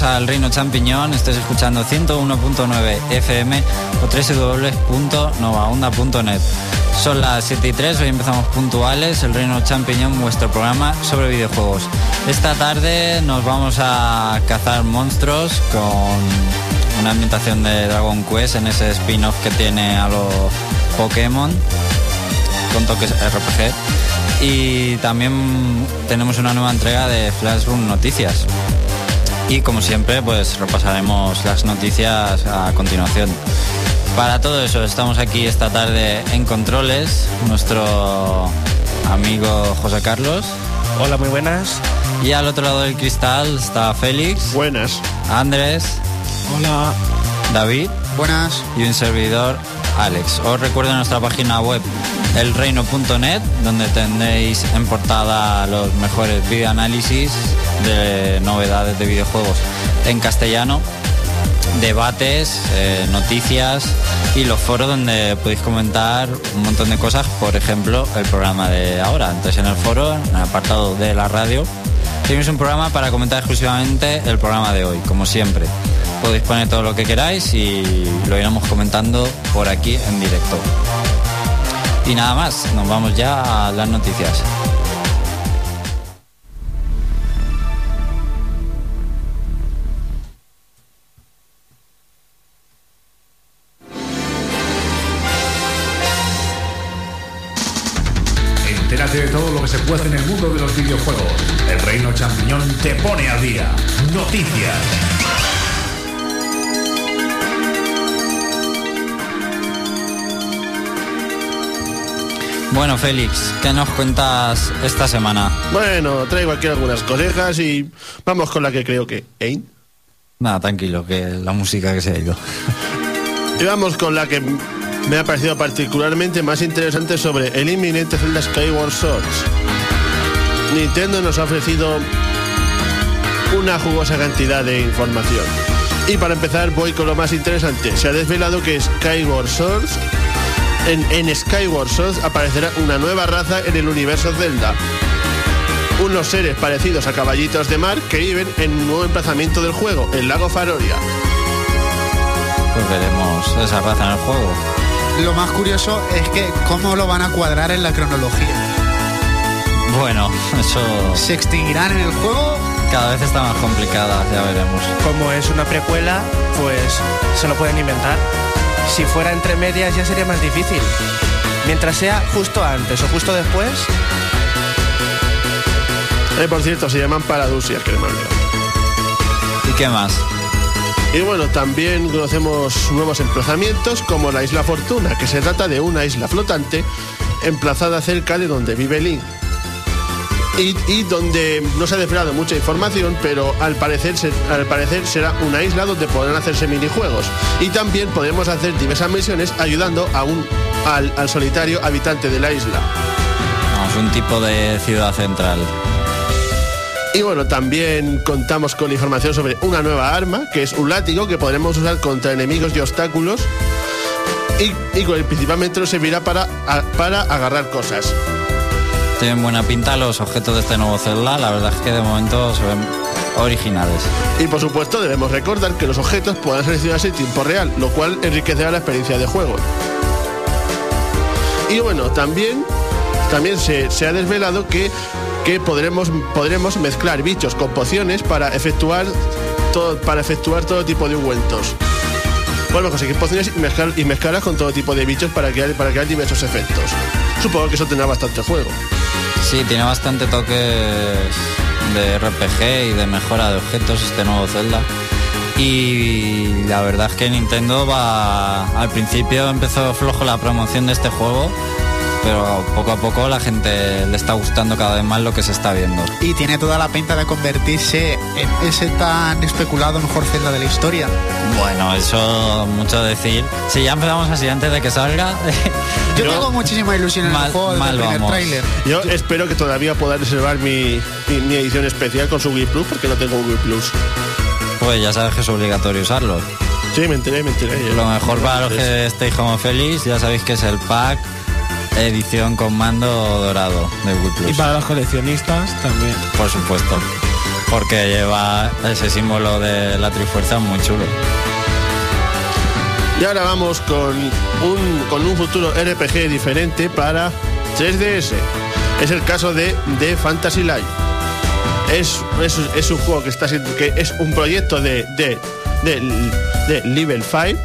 Al Reino Champiñón. Estás escuchando 101.9 FM o www.novaonda.net. Son las 7 y 3, hoy empezamos puntuales. El Reino Champiñón, vuestro programa sobre videojuegos. Esta tarde nos vamos a cazar monstruos con una ambientación de Dragon Quest en ese spin-off que tiene a los Pokémon con toques RPG. Y también tenemos una nueva entrega de Flashroom Noticias. Y como siempre, pues repasaremos las noticias a continuación. Para todo eso estamos aquí esta tarde en Controles, nuestro amigo José Carlos. Hola, muy buenas. Y al otro lado del cristal está Félix. Buenas. Andrés. Hola. David. Buenas. Y un servidor, Alex. Os recuerdo nuestra página web elreino.net, donde tendréis en portada los mejores videoanálisis de novedades de videojuegos en castellano, debates, eh, noticias y los foros donde podéis comentar un montón de cosas, por ejemplo, el programa de ahora. Entonces en el foro, en el apartado de la radio, tenéis un programa para comentar exclusivamente el programa de hoy, como siempre. Podéis poner todo lo que queráis y lo iremos comentando por aquí en directo. Y nada más, nos vamos ya a las noticias. Te pone al día. Noticias. Bueno, Félix, ¿qué nos cuentas esta semana? Bueno, traigo aquí algunas colegas y vamos con la que creo que... ¿Eh? Nada, tranquilo, que la música que se ha ido. Y vamos con la que me ha parecido particularmente más interesante sobre el inminente Zelda Skyward Swords. Nintendo nos ha ofrecido una jugosa cantidad de información. Y para empezar voy con lo más interesante. Se ha desvelado que Skyward Swords en, en, Skyward Sword aparecerá una nueva raza en el universo Zelda. Unos seres parecidos a caballitos de mar que viven en un nuevo emplazamiento del juego, el lago Faroria. Pues veremos esa raza en el juego. Lo más curioso es que cómo lo van a cuadrar en la cronología. Bueno, eso... ¿Se extinguirán en el juego? Cada vez está más complicada, ya veremos. Como es una precuela, pues se lo pueden inventar. Si fuera entre medias ya sería más difícil. Mientras sea justo antes o justo después. Eh, por cierto, se llaman paradusias, que me ¿Y qué más? Y bueno, también conocemos nuevos emplazamientos como la Isla Fortuna, que se trata de una isla flotante emplazada cerca de donde vive Link. Y, y, donde no se ha desvelado mucha información, pero al parecer, al parecer será una isla donde podrán hacerse minijuegos. Y también podremos hacer diversas misiones ayudando a un, al, al solitario habitante de la isla. Vamos, un tipo de ciudad central. Y bueno, también contamos con información sobre una nueva arma, que es un látigo que podremos usar contra enemigos y obstáculos. Y, y principalmente nos servirá para, a, para agarrar cosas tienen buena pinta los objetos de este nuevo Zelda. La verdad es que de momento se ven originales. Y por supuesto debemos recordar que los objetos puedan seleccionarse en tiempo real, lo cual enriquecerá la experiencia de juego. Y bueno, también, también se, se ha desvelado que, que podremos, podremos mezclar bichos con pociones para efectuar todo, para efectuar todo tipo de ungüentos. Bueno, conseguir pociones y, mezclar, y mezclarlas con todo tipo de bichos para crear, para crear diversos efectos. Supongo que eso tendrá bastante juego. Sí, tiene bastante toques de RPG y de mejora de objetos este nuevo Zelda. Y la verdad es que Nintendo va. Al principio empezó flojo la promoción de este juego, pero poco a poco la gente le está gustando cada vez más lo que se está viendo. Y tiene toda la pinta de convertirse en ese tan especulado mejor Zelda de la historia. Bueno, eso mucho decir. Si ya empezamos así antes de que salga. Yo, Yo tengo muchísima ilusión en mal, el juego mal primer tráiler. Yo espero que todavía pueda reservar mi, mi, mi, edición especial con su Wii Plus, porque no tengo Wii Plus. Pues ya sabes que es obligatorio usarlo. Sí, me enteré, me enteré. Lo mejor para los que estéis como feliz, ya sabéis que es el pack edición con mando dorado de Wii Plus. Y para los coleccionistas también. Por supuesto. porque lleva ese símbolo de la Trifuerza muy chulo. Y ahora vamos con un, con un futuro RPG diferente para 3DS. Es el caso de, de Fantasy Life. Es, es, es un juego que está siendo, que es un proyecto de, de, de, de Level 5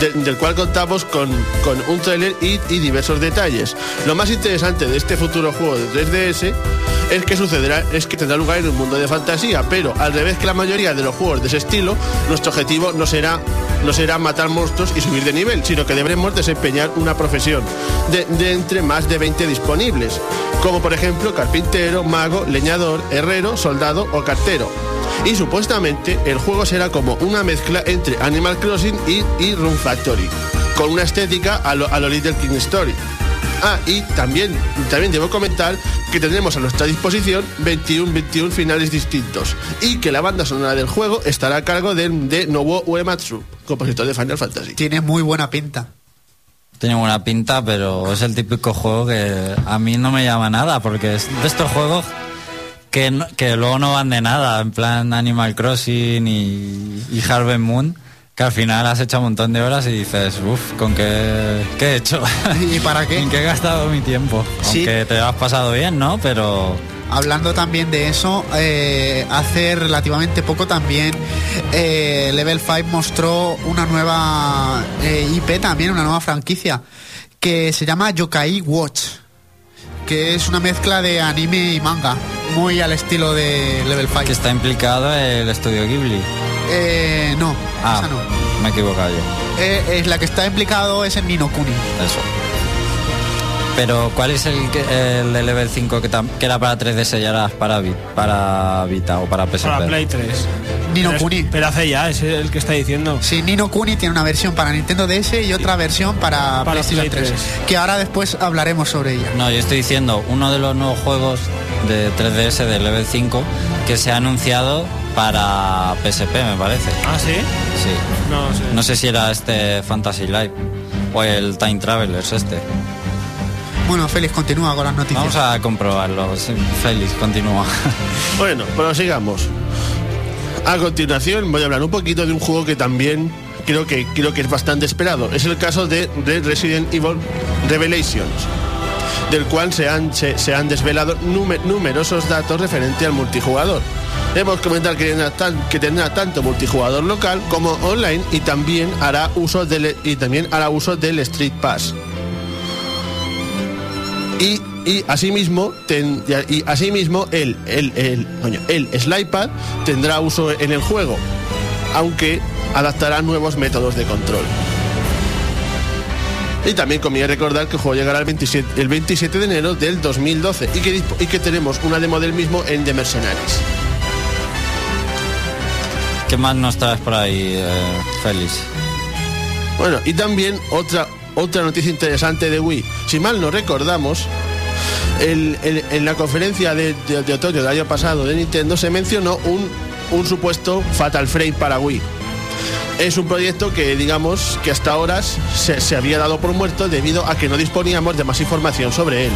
de- del cual contamos con, con un trailer y, y diversos detalles. Lo más interesante de este futuro juego de 3DS es que sucederá, es que tendrá lugar en un mundo de fantasía, pero al revés que la mayoría de los juegos de ese estilo, nuestro objetivo no será, no será matar monstruos y subir de nivel, sino que deberemos desempeñar una profesión de, entre más de 20 disponibles, como por ejemplo carpintero, mago, leñador, herrero, soldado o cartero. Y supuestamente el juego será como una mezcla entre Animal Crossing y, y Room Factory, con una estética a lo, a lo Little King Story. Ah, y también, también debo comentar que tendremos a nuestra disposición 21, 21 finales distintos y que la banda sonora del juego estará a cargo de, de Nobuo Uematsu, compositor de Final Fantasy. Tiene muy buena pinta. Tiene buena pinta, pero es el típico juego que a mí no me llama nada, porque es de estos juegos que, no- que luego no van de nada, en plan Animal Crossing y, y Harvest Moon, que al final has hecho un montón de horas y dices, uff, ¿con qué, qué he hecho? ¿Y para qué? ¿En qué he gastado mi tiempo? Sí. Aunque te has pasado bien, ¿no? Pero Hablando también de eso, eh, hace relativamente poco también eh, Level 5 mostró una nueva eh, IP también, una nueva franquicia, que se llama Yokai Watch, que es una mezcla de anime y manga, muy al estilo de Level 5. que está implicado el estudio Ghibli. Eh, no, Ah, esa no. me he equivocado yo. Eh, es la que está implicado es en Nino Kuni. Eso. Pero ¿cuál es el, el de level 5 que, que era para 3DS y ahora es para, para Vita o para PSP? Para Play 3. Nino pero, Kuni. pero hace ya, es el que está diciendo. Sí, Nino Kuni tiene una versión para Nintendo DS y otra versión para, Para PlayStation Play 3, 3. que ahora después hablaremos sobre ella. No, yo estoy diciendo uno de los nuevos juegos de 3DS de level 5 que se ha anunciado para PSP, me parece. Ah, sí. Sí. No sé. No sé si era este Fantasy Life o el Time Travelers este. Bueno, Félix, continúa con las noticias. Vamos a comprobarlo. Sí, Félix, continúa. Bueno, prosigamos. A continuación voy a hablar un poquito de un juego que también creo que, creo que es bastante esperado. Es el caso de, de Resident Evil Revelations, del cual se han, se, han desvelado nume- numerosos datos referente al multijugador. Debemos comentar que tendrá, que tendrá tanto multijugador local como online y también hará uso del, y también hará uso del Street Pass. Y, y asimismo, y asimismo el, el, el, el tendrá uso en el juego, aunque adaptará nuevos métodos de control. Y también conviene recordar que el juego llegará el 27, el 27 de enero del 2012 y que, y que tenemos una demo del mismo en The Mercenaries. ¿Qué más nos traes por ahí, eh, Félix? Bueno, y también otra, otra noticia interesante de Wii. Si mal no recordamos, el- el- en la conferencia de, de- de otoño del año pasado de Nintendo se mencionó un, un supuesto Fatal Frame para Wii. Es un proyecto que, digamos, que hasta ahora se, se había dado por muerto debido a que no disponíamos de más información sobre él.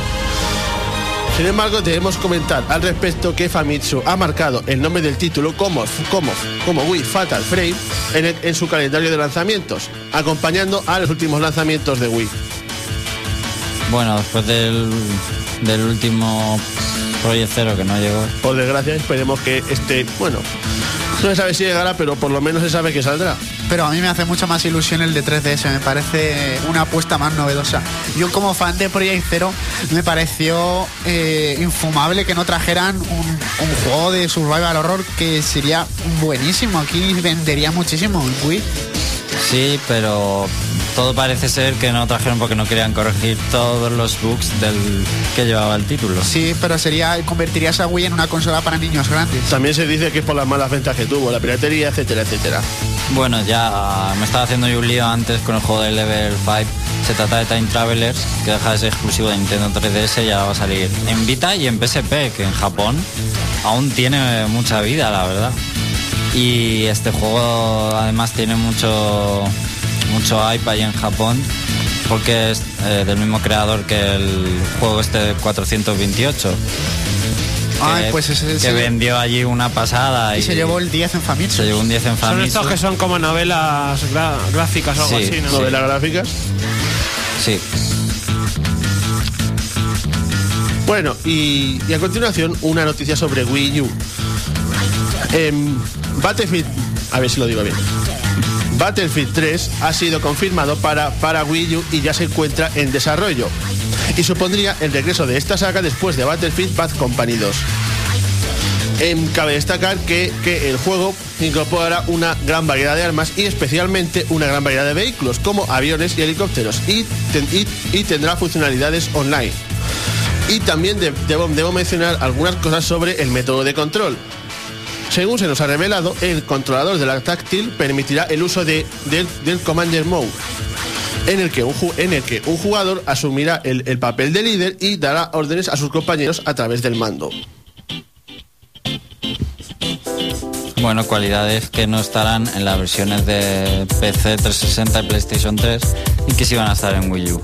Sin embargo, debemos comentar al respecto que Famitsu ha marcado el nombre del título como, como, como Wii Fatal Frame en, el- en su calendario de lanzamientos, acompañando a los últimos lanzamientos de Wii. Bueno, después del, del último Project Zero que no llegó. Por desgracia, esperemos que este, bueno, no se sabe si llegará, pero por lo menos se sabe que saldrá. Pero a mí me hace mucha más ilusión el de 3DS, me parece una apuesta más novedosa. Yo como fan de Project Zero me pareció eh, infumable que no trajeran un, un juego de survival horror que sería buenísimo. Aquí vendería muchísimo en Wii. Sí, pero todo parece ser que no trajeron porque no querían corregir todos los bugs del que llevaba el título. Sí, pero sería convertirías a Wii en una consola para niños grandes. También se dice que es por las malas ventas que tuvo, la piratería, etcétera, etcétera. Bueno, ya me estaba haciendo yo un lío antes con el juego de Level 5. Se trata de Time Travelers, que deja de ser exclusivo de Nintendo 3DS y ya va a salir en Vita y en PSP, que en Japón aún tiene mucha vida, la verdad. Y este juego además tiene mucho, mucho hype ahí en Japón, porque es eh, del mismo creador que el juego este de 428. Ay, pues ese- que ese- vendió allí una pasada. Y se llevó el 10 en Famitsu. se llevó un 10 en Son Famitsu. estos que son como novelas gra- gráficas o algo Sí, así, ¿no? sí. Novelas gráficas. Sí. Bueno, y, y a continuación una noticia sobre Wii U. Em, Battlefield, a ver si lo digo bien. Battlefield 3 ha sido confirmado para, para Wii U y ya se encuentra en desarrollo. Y supondría el regreso de esta saga después de Battlefield Bad Company 2. Em, cabe destacar que, que el juego incorporará una gran variedad de armas y especialmente una gran variedad de vehículos como aviones y helicópteros y, y- tendrá funcionalidades online. Y también de- debo mencionar algunas cosas sobre el método de control. Según se nos ha revelado, el controlador de la táctil permitirá el uso de, del, del Commander Mode, en el que un, ju- en el que un jugador asumirá el, el papel de líder y dará órdenes a sus compañeros a través del mando. Bueno, cualidades que no estarán en las versiones de PC 360 y PlayStation 3 y que sí van a estar en Wii U.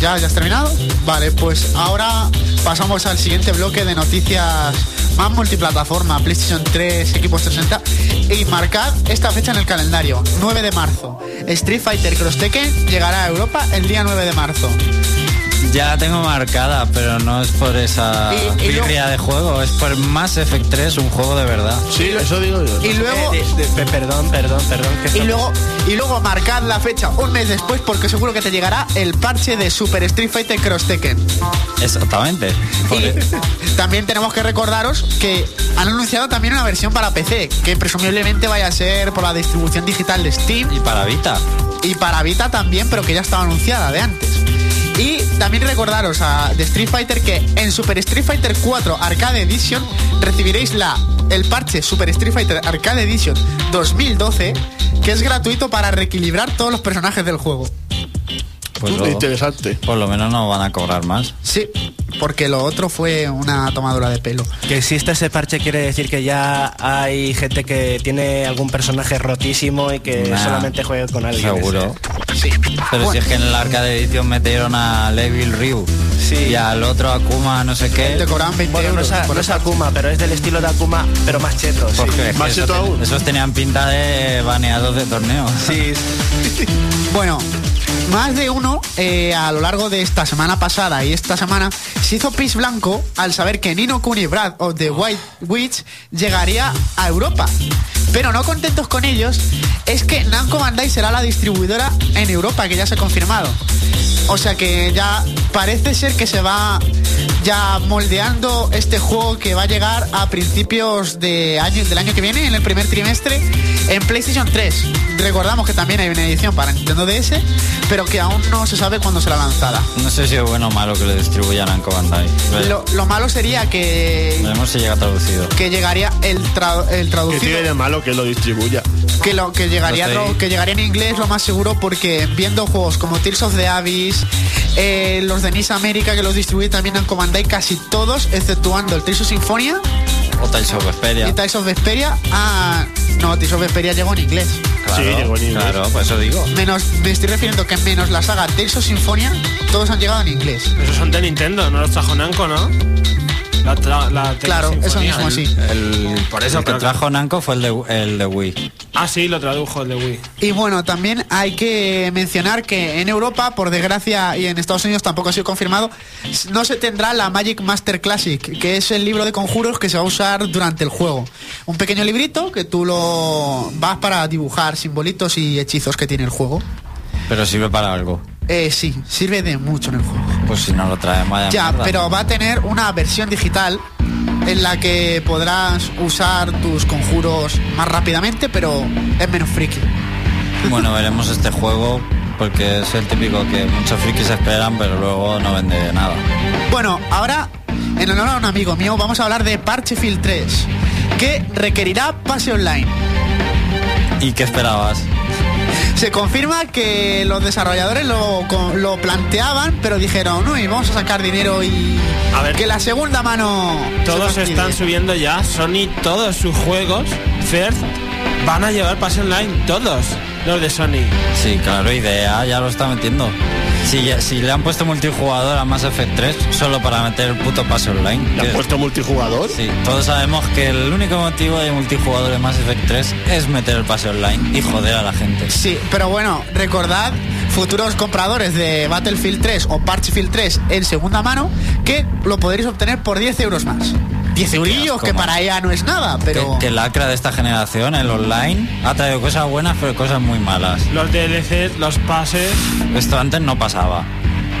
¿Ya, ¿Ya has terminado? Vale, pues ahora pasamos al siguiente bloque de noticias más multiplataforma, PlayStation 3, equipos 360 y marcad esta fecha en el calendario, 9 de marzo. Street Fighter Cross Tekken llegará a Europa el día 9 de marzo. Ya la tengo marcada, pero no es por esa Y- birria de juego, es por Mass Effect 3, un juego de verdad. Sí, eso digo yo. Y luego Eh, de- de- pe- perdón, perdón, perdón. que y luego y luego marcad la fecha un mes después porque seguro que te llegará el parche de Super Street Fighter Cross Tekken. Exactamente. Y también tenemos que recordaros que han anunciado también una versión para PC, que presumiblemente vaya a ser por la distribución digital de Steam y para Vita. y para Vita también, pero que ya estaba anunciada de antes. Y también recordaros a de Street Fighter que en Super Street Fighter 4 Arcade Edition recibiréis la el parche Super Street Fighter Arcade Edition 2012, que es gratuito para reequilibrar todos los personajes del juego. Pues lo- Interesante. por lo menos no van a cobrar más. Sí, porque lo otro fue una tomadura de pelo. Que existe ese parche quiere decir que ya hay gente que tiene algún personaje rotísimo y que Nah, solamente juega con alguien. Seguro. Sí. Pero Bueno. si es que en el arcade edición metieron a Levil Ryu Sí. y al otro Akuma no sé qué. Te cobraban 20 Bueno, no euros. es, a- por no es. Akuma, pero es del estilo de Akuma, pero más cheto. sí. Porque es que Más eso cheto ten- aún. esos tenían pinta de baneados de torneo. Sí, Bueno, más de uno eh, a lo largo de esta semana pasada y esta semana se hizo pis blanco al saber que Nino Kuni Brad of The White Witch llegaría a Europa. Pero no contentos con ellos, es que Namco Bandai será la distribuidora en Europa, que ya se ha confirmado. O sea que ya parece ser que se va ya moldeando este juego que va a llegar a principios de año, del año que viene, en el primer trimestre, en PlayStation 3. Recordamos que también hay una edición para Nintendo DS, pero que aún no se sabe cuándo será lanzada. No sé si es bueno o malo que lo distribuyan a Namco Bandai. Lo, lo malo sería que, Veremos si llega traducido. que llegaría el, tra- el traducido. tiene de malo que lo distribuya. Que lo que llegaría No estoy- lo- que llegaría en inglés lo más seguro porque viendo juegos como Tears of the Abyss eh, los de Nice América que los distribuye también en Bandai casi todos exceptuando el Tears of Symphonia O Tales of Vesperia. y Tales of Vesperia ah no Tears of Vesperia llegó en inglés Claro, Sí, llegó en inglés. Claro, pues eso digo. menos me estoy refiriendo que menos la saga Tales of Symphonia todos han llegado en inglés Esos son de Nintendo, no los trajo Namco, ¿no? La, tra- la claro eso mismo sí El, Por eso, el que trajo Namco fue el de, el de Wii. Ah, sí, lo tradujo el de Wii. Y bueno, también hay que mencionar que en Europa, por desgracia, y en Estados Unidos tampoco ha sido confirmado, no se tendrá la Magic Master Classic, que es el libro de conjuros que se va a usar durante el juego. Un pequeño librito que tú lo vas para dibujar simbolitos y hechizos que tiene el juego. Pero sirve para algo. Eh, sí, sirve de mucho en el juego. Pues si no lo traen, vaya Ya, mierda. pero va a tener una versión digital en la que podrás usar tus conjuros más rápidamente, pero es menos friki. Bueno, veremos este juego porque es el típico que muchos frikis esperan, pero luego no vende nada. Bueno, ahora, en honor a un amigo mío, vamos a hablar de Parchefield 3, que requerirá pase online. ¿Y qué esperabas? Se confirma que los desarrolladores lo, lo planteaban, pero dijeron, uy, vamos a sacar dinero y A ver. que la segunda mano... Todos fastidie". están subiendo ya. Sony, todos sus juegos, First, van a llevar pase online. Todos. Los de Sony. Sí, claro, idea ya lo está metiendo. Si, ya- si le han puesto multijugador a Mass Effect 3 solo para meter el puto pase online. ¿Le han puesto multijugador? Sí, todos sabemos que el único motivo de multijugador de Mass Effect 3 es meter el pase online y joder a la gente. Sí, pero bueno, recordad, futuros compradores de Battlefield 3 o Parchfield 3 en segunda mano, que lo podréis obtener por 10 euros más. 10 eurillos, que para ella no es nada, pero... Que, que lacra de esta generación, el online, ha traído cosas buenas pero cosas muy malas. Los DLCs, los pases. Esto antes no pasaba.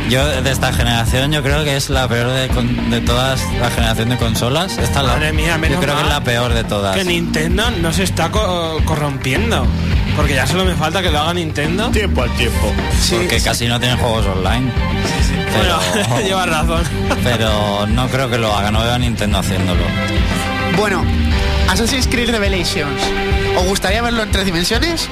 Yo de esta generación yo creo que es la peor de, de todas la generación de consolas. Esta es la, Madre mía, menos yo creo que es la peor de todas. Que Nintendo no se está co- corrompiendo. Porque ya solo me falta que lo haga Nintendo. Tiempo al tiempo. Porque casi no tienen juegos online. Pero, Bueno, llevas razón. pero no creo que lo haga, no veo a Nintendo haciéndolo. Bueno, Assassin's Creed Revelations. ¿Os gustaría verlo en tres dimensiones?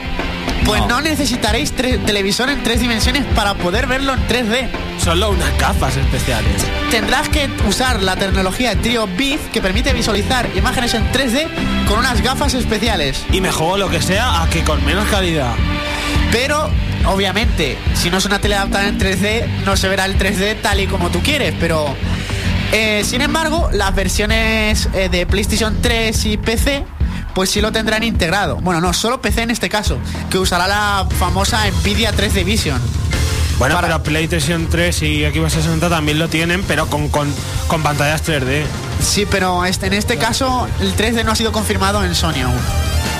Pues no, No. necesitaréis televisor en tres dimensiones para poder verlo en 3D. Solo unas gafas especiales. Tendrás que usar la tecnología Trio Beef que permite visualizar imágenes en 3D con unas gafas especiales. Y me juego lo que sea a que con menos calidad. Pero, obviamente, si no es una tele adaptada en 3D, no se verá el 3D tal y como tú quieres. Pero, eh, sin embargo, las versiones eh, de PlayStation 3 y PC, pues sí lo tendrán integrado. Bueno, no, solo PC en este caso, que usará la famosa Nvidia 3D Vision. Bueno, Para- pero PlayStation 3 y Xbox 60 también lo tienen, pero con, con, con pantallas 3D. Sí, pero este, en este caso el 3D no ha sido confirmado en Sony aún.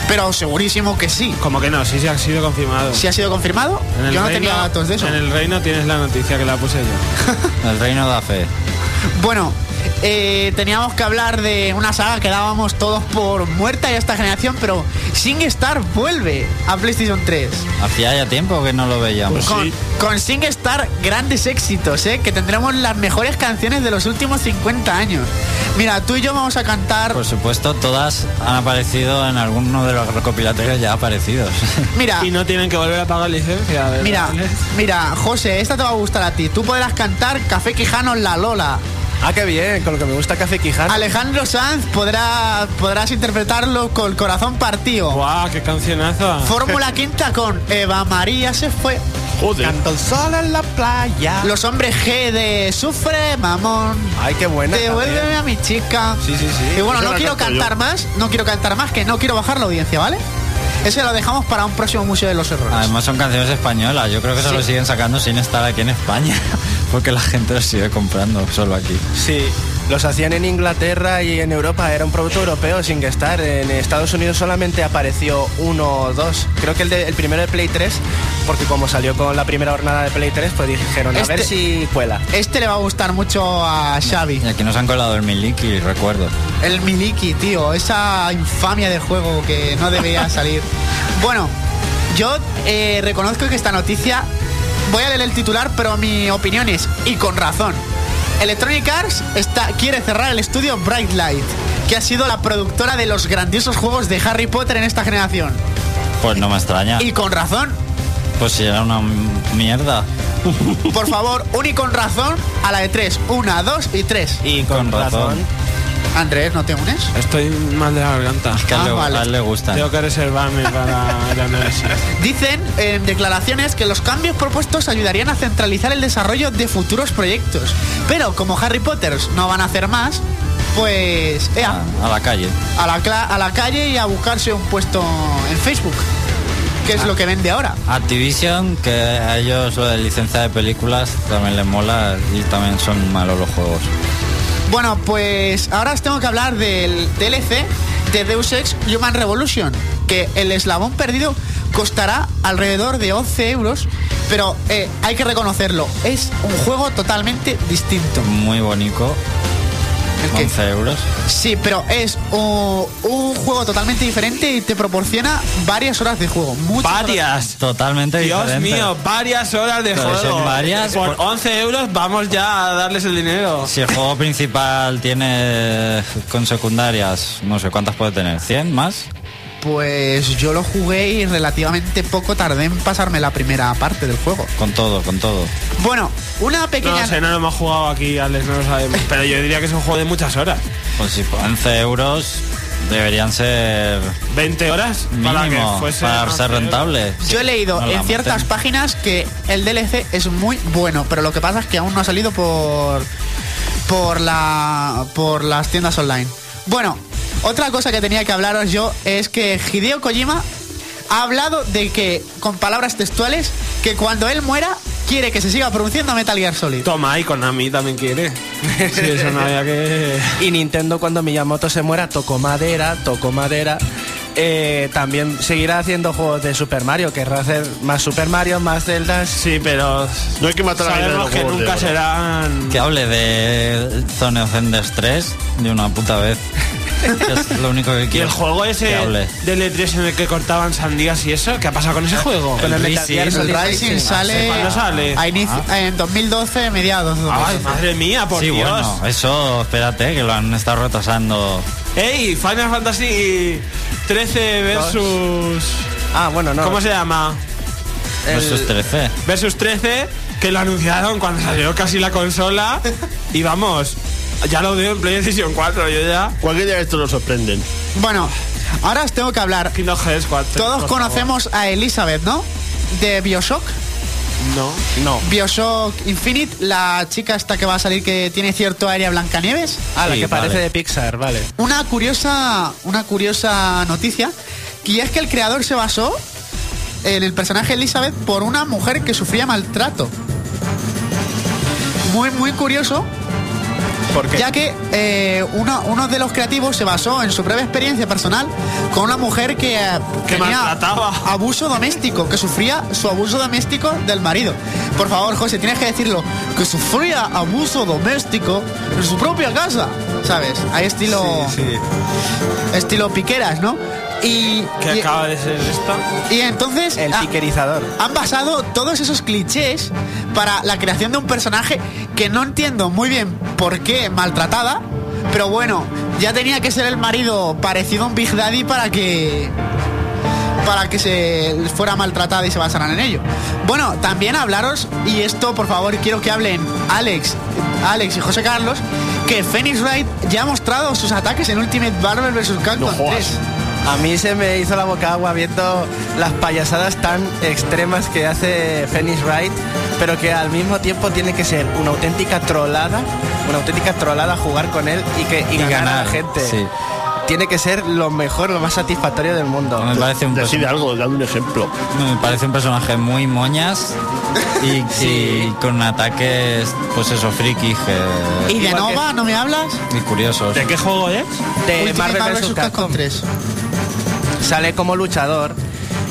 Pero segurísimo que sí. Como que no, sí, sí ha sido confirmado. ¿Sí ha sido confirmado? En el Yo no reino- tenía datos de eso. En el reino tienes la noticia que la puse yo. El reino da fe. Bueno, eh, teníamos que hablar de una saga que dábamos todos por muerta ya esta generación, pero SingStar vuelve a PlayStation 3. Hacía ya tiempo que no lo veíamos. Pues Con, sí. con SingStar grandes éxitos, ¿eh? que tendremos las mejores canciones de los últimos 50 años. Mira, tú y yo vamos a cantar... Por supuesto, todas han aparecido en alguno de los recopilatorios ya aparecidos. Mira, Y no tienen que volver a pagar licencia. mira, mira, José, esta te va a gustar a ti. Tú podrás cantar Café Quijano La Lola. Ah, qué bien, con lo que me gusta Café Quijano. Alejandro Sanz podrá, podrás interpretarlo con el corazón partido. ¡Guau, qué cancionazo! Fórmula quinta con Eva María se fue. Joder. Canto el sol en la playa. Los hombres G de Sufre, mamón. Ay, qué buena. Devuélveme también. a mi chica. Sí, sí, sí. Y bueno, no quiero cantar yo. más, no quiero cantar más, que no quiero bajar la audiencia, ¿vale? Ese lo dejamos para un próximo Museo de los Errores. Además son canciones españolas. Yo creo que se Sí. lo siguen sacando sin estar aquí en España. Porque la gente lo sigue comprando solo aquí. Sí, los hacían en Inglaterra y en Europa. Era un producto europeo sin que estar. En Estados Unidos solamente apareció uno o dos. Creo que el, de- el primero de Play 3, porque como salió con la primera jornada de Play 3, pues dijeron, a Este- ver si cuela. Este le va a gustar mucho a Xavi. Y aquí nos han colado el Miliki, recuerdo. El Miliki, tío, esa infamia de juego que no debería salir. Bueno, yo eh, reconozco que esta noticia, voy a leer el titular, pero mi opinión es, y con razón, Electronic Arts está, quiere cerrar el estudio Bright Light, que ha sido la productora de los grandiosos juegos de Harry Potter en esta generación. Pues no me extraña. Y con razón, Pues si era una mierda. por favor, un y con razón a la de tres. Una, dos y tres. Y Con razón. Andrés, ¿no te unes? Estoy mal de la garganta. Que a, Ah, él le- vale. a él le gusta. Tengo que reservarme para el análisis. Dicen en declaraciones que los cambios propuestos ayudarían a centralizar el desarrollo de futuros proyectos. Pero como Harry Potter no van a hacer más, pues ea, A, a la calle. a, la, a la calle y a buscarse un puesto en Facebook, que es lo que vende ahora. Activision, que a ellos lo de licencia de películas también les mola y también son malos los juegos. Bueno, pues ahora os tengo que hablar del DLC de Deus Ex Human Revolution, que el eslabón perdido costará alrededor de 11 euros, pero eh, hay que reconocerlo, es un juego totalmente distinto. Muy bonito. El que- 11 euros. Sí, pero es un, un juego totalmente diferente y te proporciona varias horas de juego. Muchas horas. ¡Varias! Totalmente Dios diferente. mío, varias horas de Pero juego. varias, Por por- 11 euros vamos ya a darles el dinero. Si el juego principal tiene con secundarias, no sé cuántas puede tener, ¿100 más? Pues yo lo jugué y relativamente poco tardé en pasarme la primera parte del juego. Con todo, con todo. Bueno, una No pequeña... lo sé, no lo hemos jugado aquí, Alex, no lo sabemos. Pero yo diría que es un juego de muchas horas. Pues si por 11 euros, Deberían ser 20 horas para que mínimo fuese para ser rentable. Yo he leído No en ciertas páginas que el DLC es muy bueno, pero lo que pasa es que aún no ha salido por por la por las tiendas online. Bueno, otra cosa que tenía que hablaros yo es que Hideo Kojima ha hablado de que con palabras textuales que cuando él muera quiere que se siga pronunciando Metal Gear Solid. Toma, y Konami también quiere. Sí, eso no había que... Y Nintendo cuando Miyamoto se muera tocó madera, tocó madera. Eh, también seguirá haciendo juegos de Super Mario, querrá hacer más Super Mario, más Zeldas. Sí, pero No hay que matar a los que nunca serán... Que hable de Zone of Enders 3 de una puta vez. Es lo único que Y quiero. el juego ese del E3 en el que cortaban sandías y eso, ¿qué ha pasado con ese juego? Con el El Metal Gear Rising. El Rising sale, ¿Cuándo sale? a inici- en 2012, mediados. Ay, 2012. madre mía, por sí, Dios. bueno, eso, espérate, que lo han estado retrasando. ¡Ey! Final Fantasy 13 versus... Ah, bueno, no. ¿Cómo se llama? El- Versus 13. Versus 13, que lo anunciaron cuando salió casi la consola. y vamos, ya lo veo en PlayStation 4, yo ya... Cualquier día esto nos sorprenden. Bueno, ahora os tengo que hablar. Kingdom Hearts 4. Todos por conocemos a Elizabeth, ¿no? De Bioshock. No. No. Bioshock Infinite, la chica esta que va a salir que tiene cierto aire a Blancanieves. Ah, la Sí, que parece vale. de Pixar, vale. Una curiosa, una curiosa noticia, y es que el creador se basó en el personaje Elizabeth por una mujer que sufría maltrato. Muy, muy curioso, ¿Por qué? ya que eh, uno, uno de los creativos se basó en su breve experiencia personal con una mujer que, eh, Que tenía maltrataba. abuso doméstico, que sufría su abuso doméstico del marido. Por favor, José, tienes que decirlo, que sufría abuso doméstico en su propia casa, ¿sabes? Hay estilo, estilo piqueras, ¿no? Y, Que y, acaba de ser esta. y entonces El ah, piquerizador. han basado todos esos clichés para la creación de un personaje que no entiendo muy bien por qué maltratada, pero bueno, ya tenía que ser el marido parecido a un Big Daddy para que para que se fuera maltratada y se basaran en ello. Bueno, también hablaros, y esto por favor quiero que hablen Alex, Alex y José Carlos, que Phoenix Wright ya ha mostrado sus ataques en Ultimate Marvel vs. Capcom No jodas. 3. A mí se me hizo la boca agua viendo las payasadas tan extremas que hace Phoenix Wright, pero que al mismo tiempo tiene que ser una auténtica trolada, una auténtica trolada jugar con él y que y Y ganar, a la gente. sí. Tiene que ser lo mejor, lo más satisfactorio del mundo. Me parece un, Decide algo, dame un ejemplo. me parece un personaje muy moñas y, y con ataques, pues eso, frikis que- ¿Y de que- Nova no me hablas? y curiosos. ¿De qué juego es? De Marvel vs. Capcom 3. Sale como luchador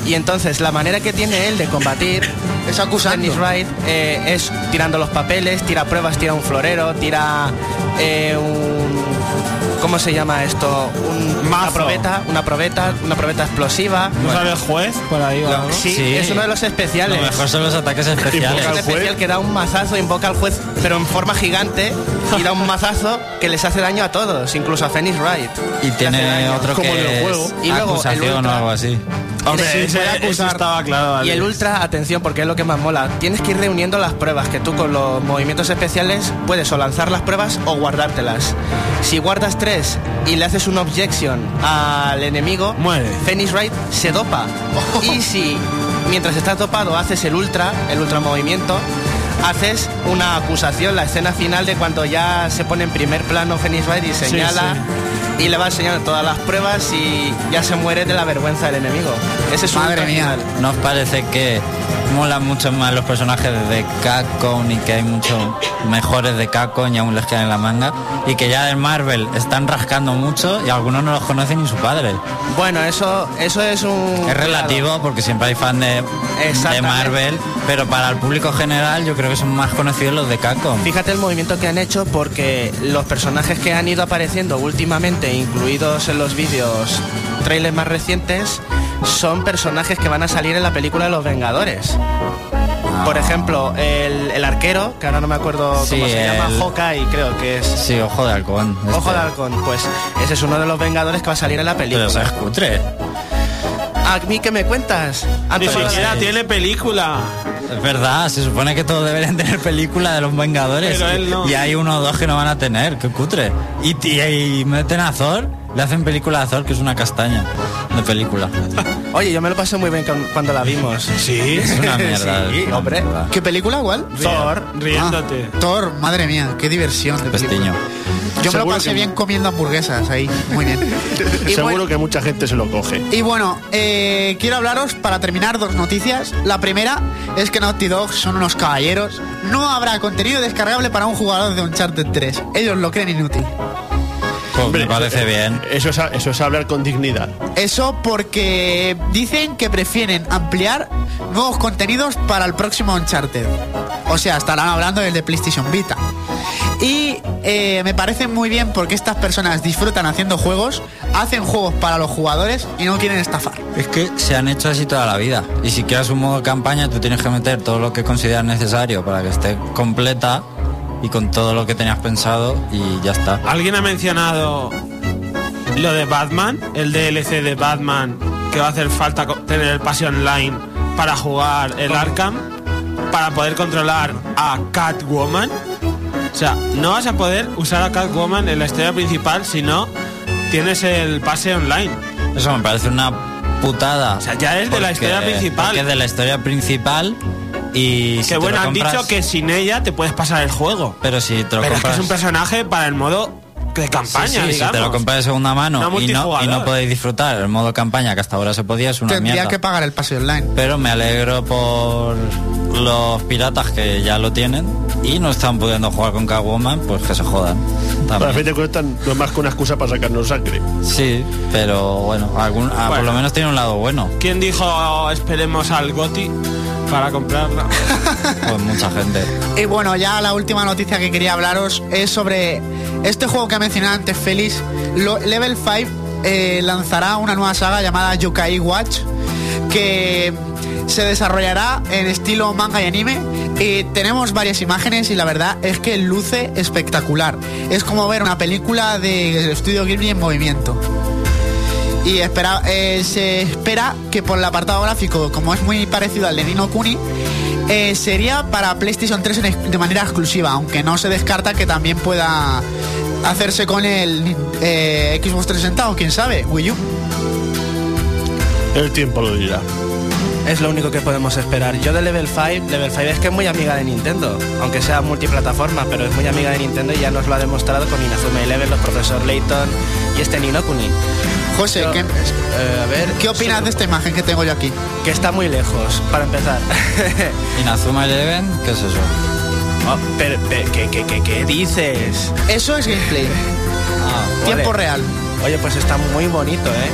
y entonces la manera que tiene él de combatir Es acusando. Dennis Wright eh, es tirando los papeles, tira pruebas, tira un florero, tira eh, un... ¿Cómo se llama esto? Un- una probeta, una probeta, una probeta explosiva. ¿No sale el juez por ahí o algo? Sí, Sí. es uno de los especiales. Lo mejor son los ataques especiales. Es un especial que da un mazazo, invoca al juez, pero en forma gigante, y da un mazazo que les hace daño a todos, incluso a Phoenix Wright. Y tiene otro Como en el que juego. es Y luego el acusación o ultra. algo así. Hombre, Sí, ese, puede ese acusar. estaba claro. Y el ultra, atención, porque es lo que más mola. Tienes que ir reuniendo las pruebas, que tú con los movimientos especiales puedes o lanzar las pruebas o guardártelas. Si guardas tres y le haces una objection al enemigo, Muere. Phoenix Wright se dopa. Y si mientras estás dopado haces el ultra, el ultra movimiento, haces una acusación, la escena final de cuando ya se pone en primer plano Phoenix Wright y señala y le va enseñando todas las pruebas y ya se muere de la vergüenza del enemigo. Ese es un Madre mía. final. ¿No os parece que molan mucho más los personajes de Capcom y que hay muchos mejores de Capcom y aún les quedan en la manga? Y que ya en Marvel están rascando mucho y algunos no los conocen ni su padre. Bueno, eso, eso es un... Es relativo porque siempre hay fan de, de. Marvel, pero para el público general yo creo que son más conocidos los de Capcom. Fíjate el movimiento que han hecho porque los personajes que han ido apareciendo últimamente, incluidos en los vídeos trailers más recientes, son personajes que van a salir en la película de los Vengadores. Por ejemplo, el, el arquero, que ahora no me acuerdo Sí, cómo se llama, el- Hawkeye, creo que es. Sí, ojo de halcón. Ojo este. de halcón, pues ese es uno de los Vengadores que va a salir en la Pero película. es cutre. ¿A mí qué me cuentas? ¿A Ni lo siquiera tiene película. Es verdad, se supone que todos deberían tener película de los Vengadores. Pero él no. Y hay uno o dos que no van a tener, qué cutre. Y, y, y meten a Thor, le hacen película a Thor, que es una castaña de película. Oye, yo me lo pasé muy bien cuando la vimos. Sí. Es una mierda. Sí, es una hombre. mierda. ¿Qué película igual? Thor. Riéndote. Ah, Thor, madre mía, qué diversión. de película. Yo me lo pasé que- bien comiendo hamburguesas ahí. Muy bien. Y Seguro bueno- que mucha gente se lo coge. Y bueno, eh, quiero hablaros para terminar dos noticias. La primera es que Naughty Dog son unos caballeros. No habrá contenido descargable para un jugador de Uncharted 3. Ellos lo creen inútil. Pues Hombre, me parece bien. Eso es, eso es hablar con dignidad. Eso porque dicen que prefieren ampliar nuevos contenidos para el próximo Uncharted. O sea, estarán hablando del de PlayStation Vita. Y eh, me parece muy bien porque estas personas disfrutan haciendo juegos, hacen juegos para los jugadores y no quieren estafar. Es que se han hecho así toda la vida. Y si quieres un modo campaña, tú tienes que meter todo lo que consideras necesario para que esté completa y con todo lo que tenías pensado y ya está. ¿Alguien ha mencionado lo de Batman? El DLC de Batman que va a hacer falta tener el pase online para jugar el Arkham, para poder controlar a Catwoman. O sea, no vas a poder usar a Catwoman en la historia principal si no tienes el pase online. Eso me parece una putada. O sea, ya es de la historia principal. es de la historia principal y si que bueno, han compras- dicho que sin ella te puedes pasar el juego. Pero si te lo Pero es que compras... es un personaje para el modo de campaña, sí, si digamos. te lo compras de segunda mano No y, no, y multijugador. no podéis disfrutar el modo campaña que hasta ahora se podía, es una Tendría mierda. que pagar el pase online. Pero me alegro por los piratas que ya lo tienen y no están pudiendo jugar con Catwoman, pues que se jodan. Para fin de cuentas, no es más que una excusa para sacarnos sangre. Sí, pero bueno, algún, ah, por lo menos tiene un lado bueno. ¿Quién dijo "Oh, esperemos al Goti para comprarla? Pues mucha gente. Y bueno, ya la última noticia que quería hablaros es sobre este juego que ha mencionado antes Félix. Lo- Level 5 eh, lanzará una nueva saga llamada Yokai Watch que se desarrollará en estilo manga y anime. Y tenemos varias imágenes y la verdad es que luce espectacular. Es como ver una película de estudio Ghibli en movimiento. Y espera, eh, se espera que por el apartado gráfico, como es muy parecido al de Nino Kuni, eh, sería para PlayStation 3 en ex- de manera exclusiva, aunque no se descarta que también pueda hacerse con el eh, Xbox 360 o quién sabe, Wii U. El tiempo lo dirá. Es lo único que podemos esperar. Yo de Level 5, Level 5 es que es muy amiga de Nintendo, aunque sea multiplataforma, pero es muy amiga de Nintendo y ya nos lo ha demostrado con Inazuma Eleven, los profesor Layton y este Nino Kuni. José, Yo- ¿qué, eh, a ver, qué opinas de esta imagen que tengo yo aquí? Que está muy lejos, para empezar. Inazuma Eleven, ¿qué es eso? Oh, pero, pero, ¿qué, qué, qué, qué dices? Eso es gameplay, Ah, tiempo Ole. real. Oye, pues está muy bonito, ¿eh?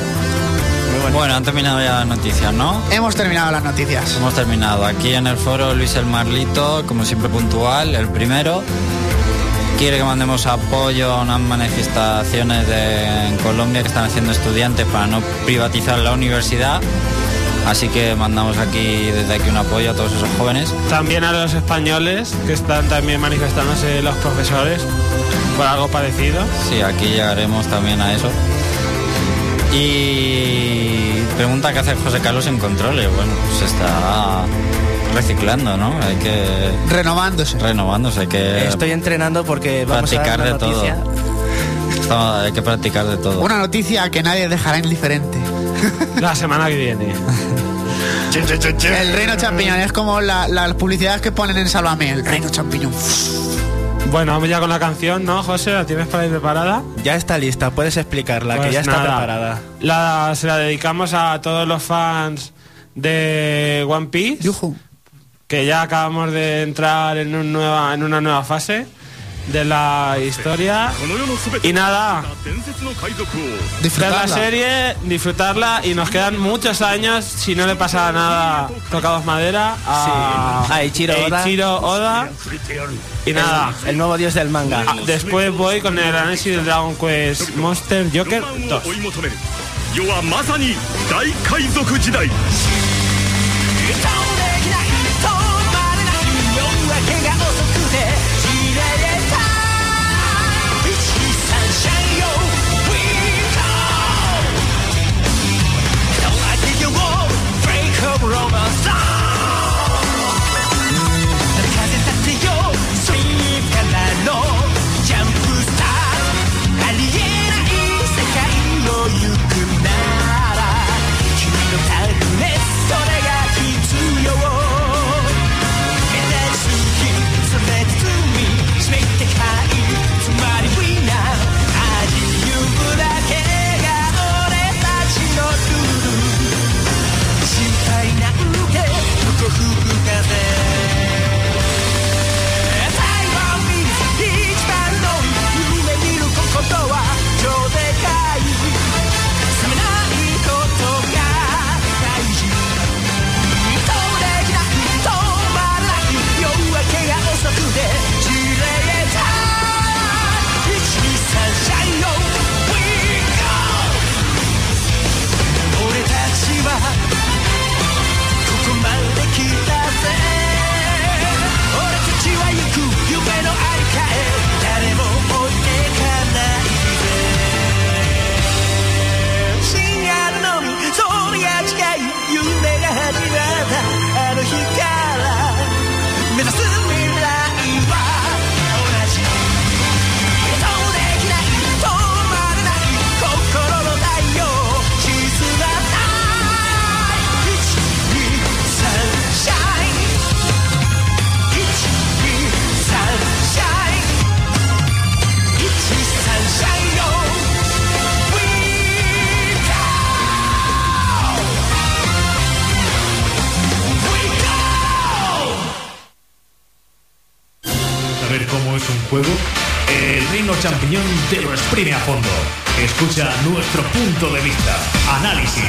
Muy bonito. Bueno, han terminado ya las noticias, ¿no? Hemos terminado las noticias. Hemos terminado. Aquí en el foro Luis el Marlito, como siempre puntual, el primero. Quiere que mandemos apoyo a unas manifestaciones de- en Colombia que están haciendo estudiantes para no privatizar la universidad. Así que mandamos aquí desde aquí un apoyo a todos esos jóvenes. También a los españoles que están también manifestándose los profesores por algo parecido. Sí, aquí llegaremos también a eso. Y pregunta qué hace José Carlos en controles. Bueno, pues está reciclando, ¿no? Hay que Renovándose. renovándose, hay que Estoy entrenando porque vamos a practicar dar de una todo. noticia. Estamos- hay que practicar de todo. Una noticia que nadie dejará indiferente. La semana que viene. El reino champiñón es como la- las publicidades que ponen en Sálvame. El reino champiñón. Bueno, vamos ya con la canción, ¿no, José? ¿La tienes para ir preparada? Ya está lista, puedes explicarla, Pues que ya está nada, preparada. La, se la dedicamos a todos los fans de One Piece, Yujú. Que ya acabamos de entrar en, un nueva, en una nueva fase de la historia. Y nada, ver la serie, disfrutarla y nos quedan muchos años, si no le pasa nada, tocados madera, a, Sí, a Eiichiro Oda. Eiichiro Oda. Y nada, El nuevo dios del manga. ah, después voy con el análisis del Dragon Quest Monster Joker 2. De vista. Análisis.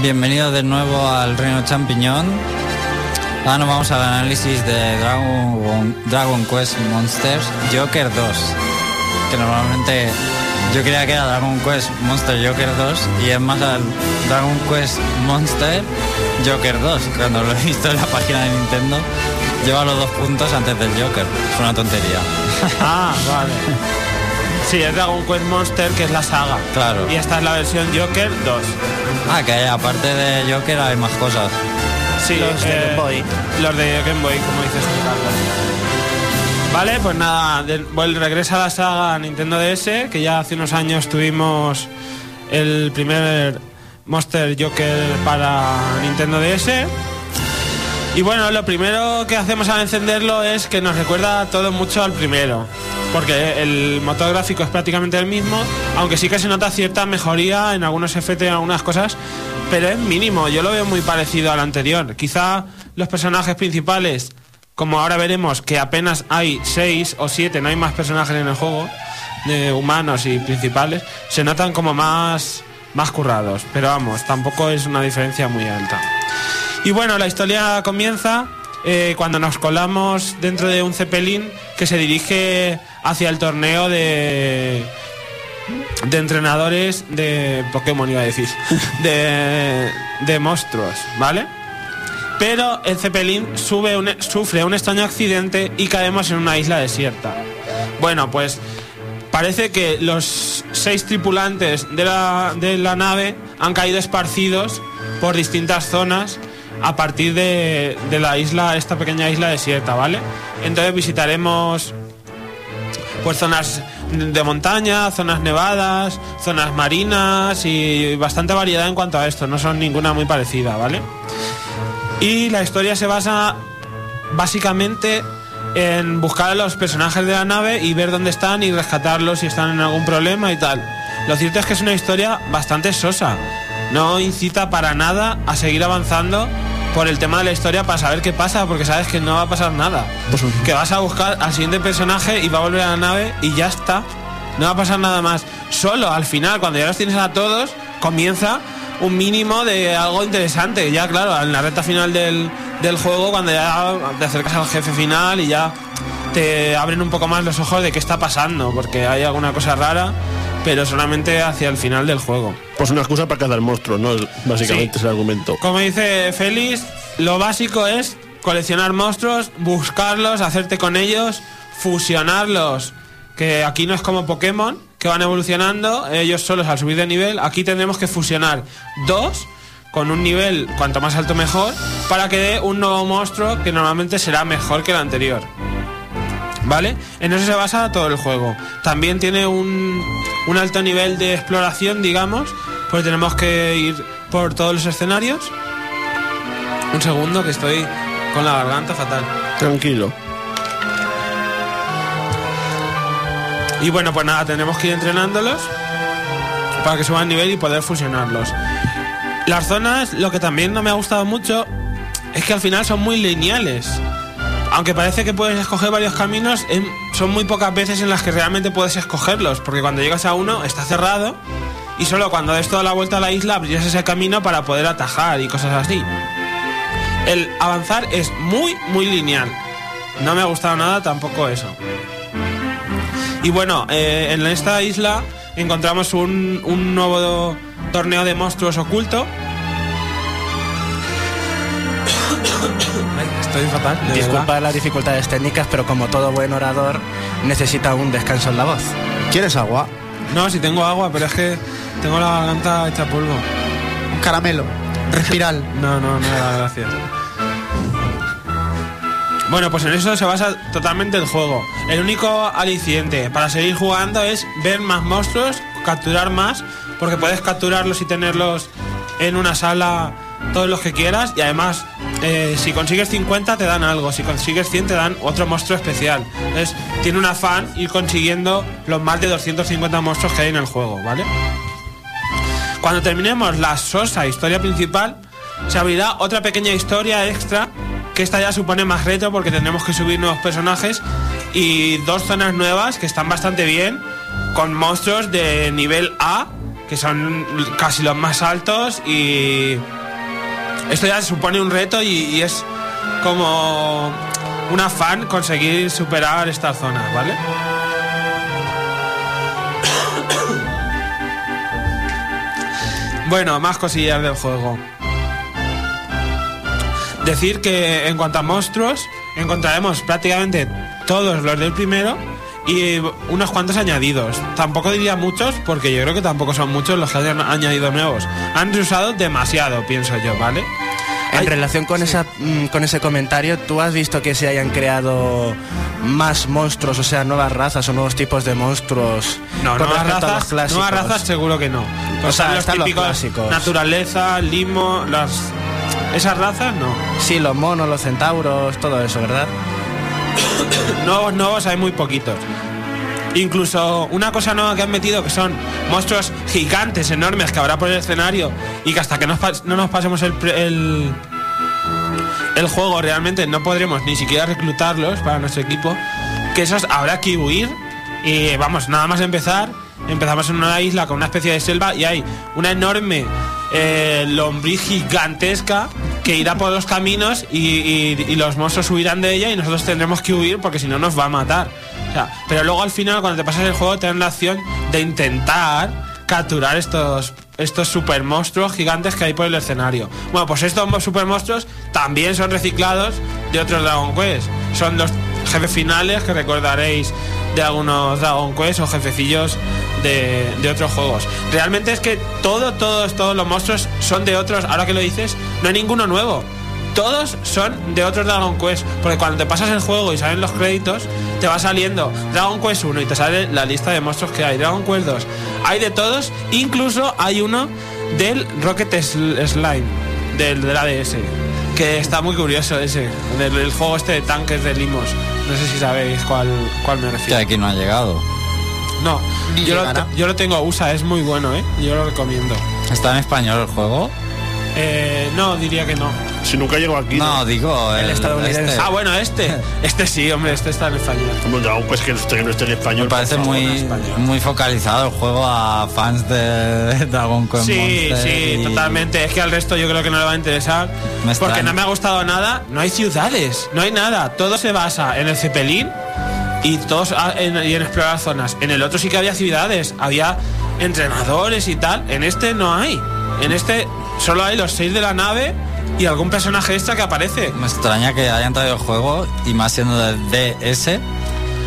Bienvenidos de nuevo al Reino Champiñón. Ahora nos vamos al análisis de Dragon, Dragon Quest Monsters Joker 2. Que normalmente yo creía que era Dragon Quest Monster Joker 2 y es más al Dragon Quest Monster Joker 2. Cuando lo he visto en la página de Nintendo, lleva los dos puntos antes del Joker. Es una tontería. Ah, vale. Sí, es Dragon Quest Monster, que es la saga. Claro. Y esta es la versión Joker 2. Ah, que aparte de Joker hay más cosas. Sí, Los de eh, Game Boy. Los de Game Boy, como dices tú, Carlos. Vale, pues nada, de- vuel- regresa la saga Nintendo DS, que ya hace unos años tuvimos el primer Monster Joker para Nintendo DS. Y bueno, lo primero que hacemos al encenderlo es que nos recuerda todo mucho al primero. Porque el motor gráfico es prácticamente el mismo, aunque sí que se nota cierta mejoría en algunos y en algunas cosas, pero es mínimo. Yo lo veo muy parecido al anterior. Quizá los personajes principales, como ahora veremos que apenas hay seis o siete, no hay más personajes en el juego, humanos y principales, se notan como más, más currados. Pero vamos, tampoco es una diferencia muy alta. Y bueno, la historia comienza eh, cuando nos colamos dentro de un cepelín que se dirige hacia el torneo de de entrenadores de Pokémon iba a decir de, de monstruos, ¿vale? Pero el Zeppelin sube un- sufre un extraño accidente y caemos en una isla desierta. Bueno, pues parece que los seis tripulantes de la, de la nave han caído esparcidos por distintas zonas a partir de, de la isla, esta pequeña isla desierta, ¿vale? Entonces visitaremos pues zonas de montaña, zonas nevadas, zonas marinas y bastante variedad en cuanto a esto, no son ninguna muy parecida, ¿vale? Y la historia se basa básicamente en buscar a los personajes de la nave y ver dónde están y rescatarlos si están en algún problema y tal. Lo cierto es que es una historia bastante sosa. No incita para nada a seguir avanzando por el tema de la historia para saber qué pasa, porque sabes que no va a pasar nada. Que vas a buscar al siguiente personaje y va a volver a la nave y ya está. No va a pasar nada más. Solo al final, cuando ya los tienes a todos, comienza un mínimo de algo interesante. Ya, claro, en la recta final del, del juego, cuando ya te acercas al jefe final y ya te abren un poco más los ojos de qué está pasando, porque hay alguna cosa rara, pero solamente hacia el final del juego. Pues una excusa para cazar monstruos, ¿no? Básicamente Sí. es el argumento. Como dice Félix, lo básico es coleccionar monstruos, buscarlos, hacerte con ellos, fusionarlos, que aquí no es como Pokémon, que van evolucionando ellos solos al subir de nivel, aquí tendremos que fusionar dos con un nivel cuanto más alto mejor para que dé un nuevo monstruo que normalmente será mejor que el anterior. ¿Vale? En eso se basa todo el juego. También tiene un, un alto nivel de exploración, digamos, pues tenemos que ir por todos los escenarios. Un segundo, que estoy con la garganta fatal. Tranquilo. Y bueno, pues nada, tenemos que ir entrenándolos para que suban nivel y poder fusionarlos. Las zonas, lo que también no me ha gustado mucho, es que al final son muy lineales. Aunque parece que puedes escoger varios caminos, em- son muy pocas veces en las que realmente puedes escogerlos, porque cuando llegas a uno está cerrado y solo cuando des toda la vuelta a la isla abrirás ese camino para poder atajar y cosas así. El avanzar es muy, muy lineal. No me ha gustado nada tampoco eso. Y bueno, eh, en esta isla encontramos un, un nuevo torneo de monstruos oculto. Estoy fatal. de verdad. Disculpa las dificultades técnicas, pero como todo buen orador, necesita un descanso en la voz. ¿Quieres agua? No, si tengo agua, pero es que tengo la garganta hecha polvo. Un caramelo. Respiral. No, no, nada, gracias. Bueno, pues en eso se basa totalmente el juego. El único aliciente para seguir jugando es ver más monstruos, capturar más porque puedes capturarlos y tenerlos en una sala todos los que quieras y además eh, si consigues 50 te dan algo, si consigues 100 te dan otro monstruo especial. Entonces tiene un afán ir consiguiendo los más de 250 monstruos que hay en el juego, ¿vale? Cuando terminemos la sosa historia principal, se abrirá otra pequeña historia extra que esta ya supone más reto porque tendremos que subir nuevos personajes y dos zonas nuevas que están bastante bien con monstruos de nivel A que son casi los más altos y esto ya supone un reto y, es como un afán conseguir superar estas zonas, ¿vale? Bueno, más cosillas del juego. Decir que en cuanto a monstruos, encontraremos prácticamente todos los del primero y unos cuantos añadidos. Tampoco diría muchos, porque yo creo que tampoco son muchos los que hayan añadido nuevos. Han usado demasiado, pienso yo, ¿vale? En relación con, esa, mm, con ese comentario, ¿tú has visto que se hayan creado más monstruos, o sea, nuevas razas o nuevos tipos de monstruos? No, con nuevas a los razas, clásicos? nuevas razas seguro que no. O sea, los están los típicos clásicos. naturaleza, limo, las esas razas no. Sí, los monos, los centauros, todo eso, ¿verdad? Nuevos, nuevos hay muy poquitos. Incluso una cosa nueva que han metido que son monstruos gigantes, enormes, que habrá por el escenario y que hasta que no, no nos pasemos el, el, juego realmente no podremos ni siquiera reclutarlos para nuestro equipo. Que esos habrá que huir y vamos, nada más empezar, empezamos en una isla con una especie de selva y hay una enorme eh, lombriz gigantesca que irá por los caminos y- y los monstruos huirán de ella y nosotros tendremos que huir porque si no nos va a matar. Pero luego al final cuando te pasas el juego te dan la opción de intentar capturar estos estos super monstruos gigantes que hay por el escenario. Bueno, pues estos super monstruos también son reciclados de otros Dragon Quest. Son los jefes finales que recordaréis de algunos Dragon Quest o jefecillos de, de otros juegos. Realmente es que todo, todos, todos los monstruos son de otros. Ahora que lo dices, no hay ninguno nuevo. Todos son de otros Dragon Quest. Porque cuando te pasas el juego y salen los créditos, te va saliendo Dragon Quest 1 y te sale la lista de monstruos que hay. Dragon Quest 2. Hay de todos. Incluso hay uno del Rocket Sl- Slime. Del, del ADS. Que está muy curioso ese. Del, del juego este de tanques de limos. No sé si sabéis cuál, cuál me Que refiero. aquí no ha llegado. No, yo lo, yo lo tengo USA, es muy bueno, ¿eh? Yo lo recomiendo. ¿Está en español el juego? Eh, no, diría que no. Si nunca llego aquí. No, digo el, estadounidense. este. Ah, bueno, este. Este sí, hombre, este está en español. Dragon Quest que no esté, que no esté en español. Me parece favor. muy, muy focalizado el juego a fans de Dragon Quest Sí, Monster sí, y- totalmente. Es que al resto yo creo que no le va a interesar. Me porque no me ha gustado nada. No hay ciudades, no hay nada. Todo se basa en el Zeppelin y todos ah, en, y en explorar zonas. En el otro sí que había ciudades, había entrenadores y tal. En este no hay. En este solo hay los seis de la nave y algún personaje extra que aparece. Me extraña que hayan traído el juego y más siendo de DS.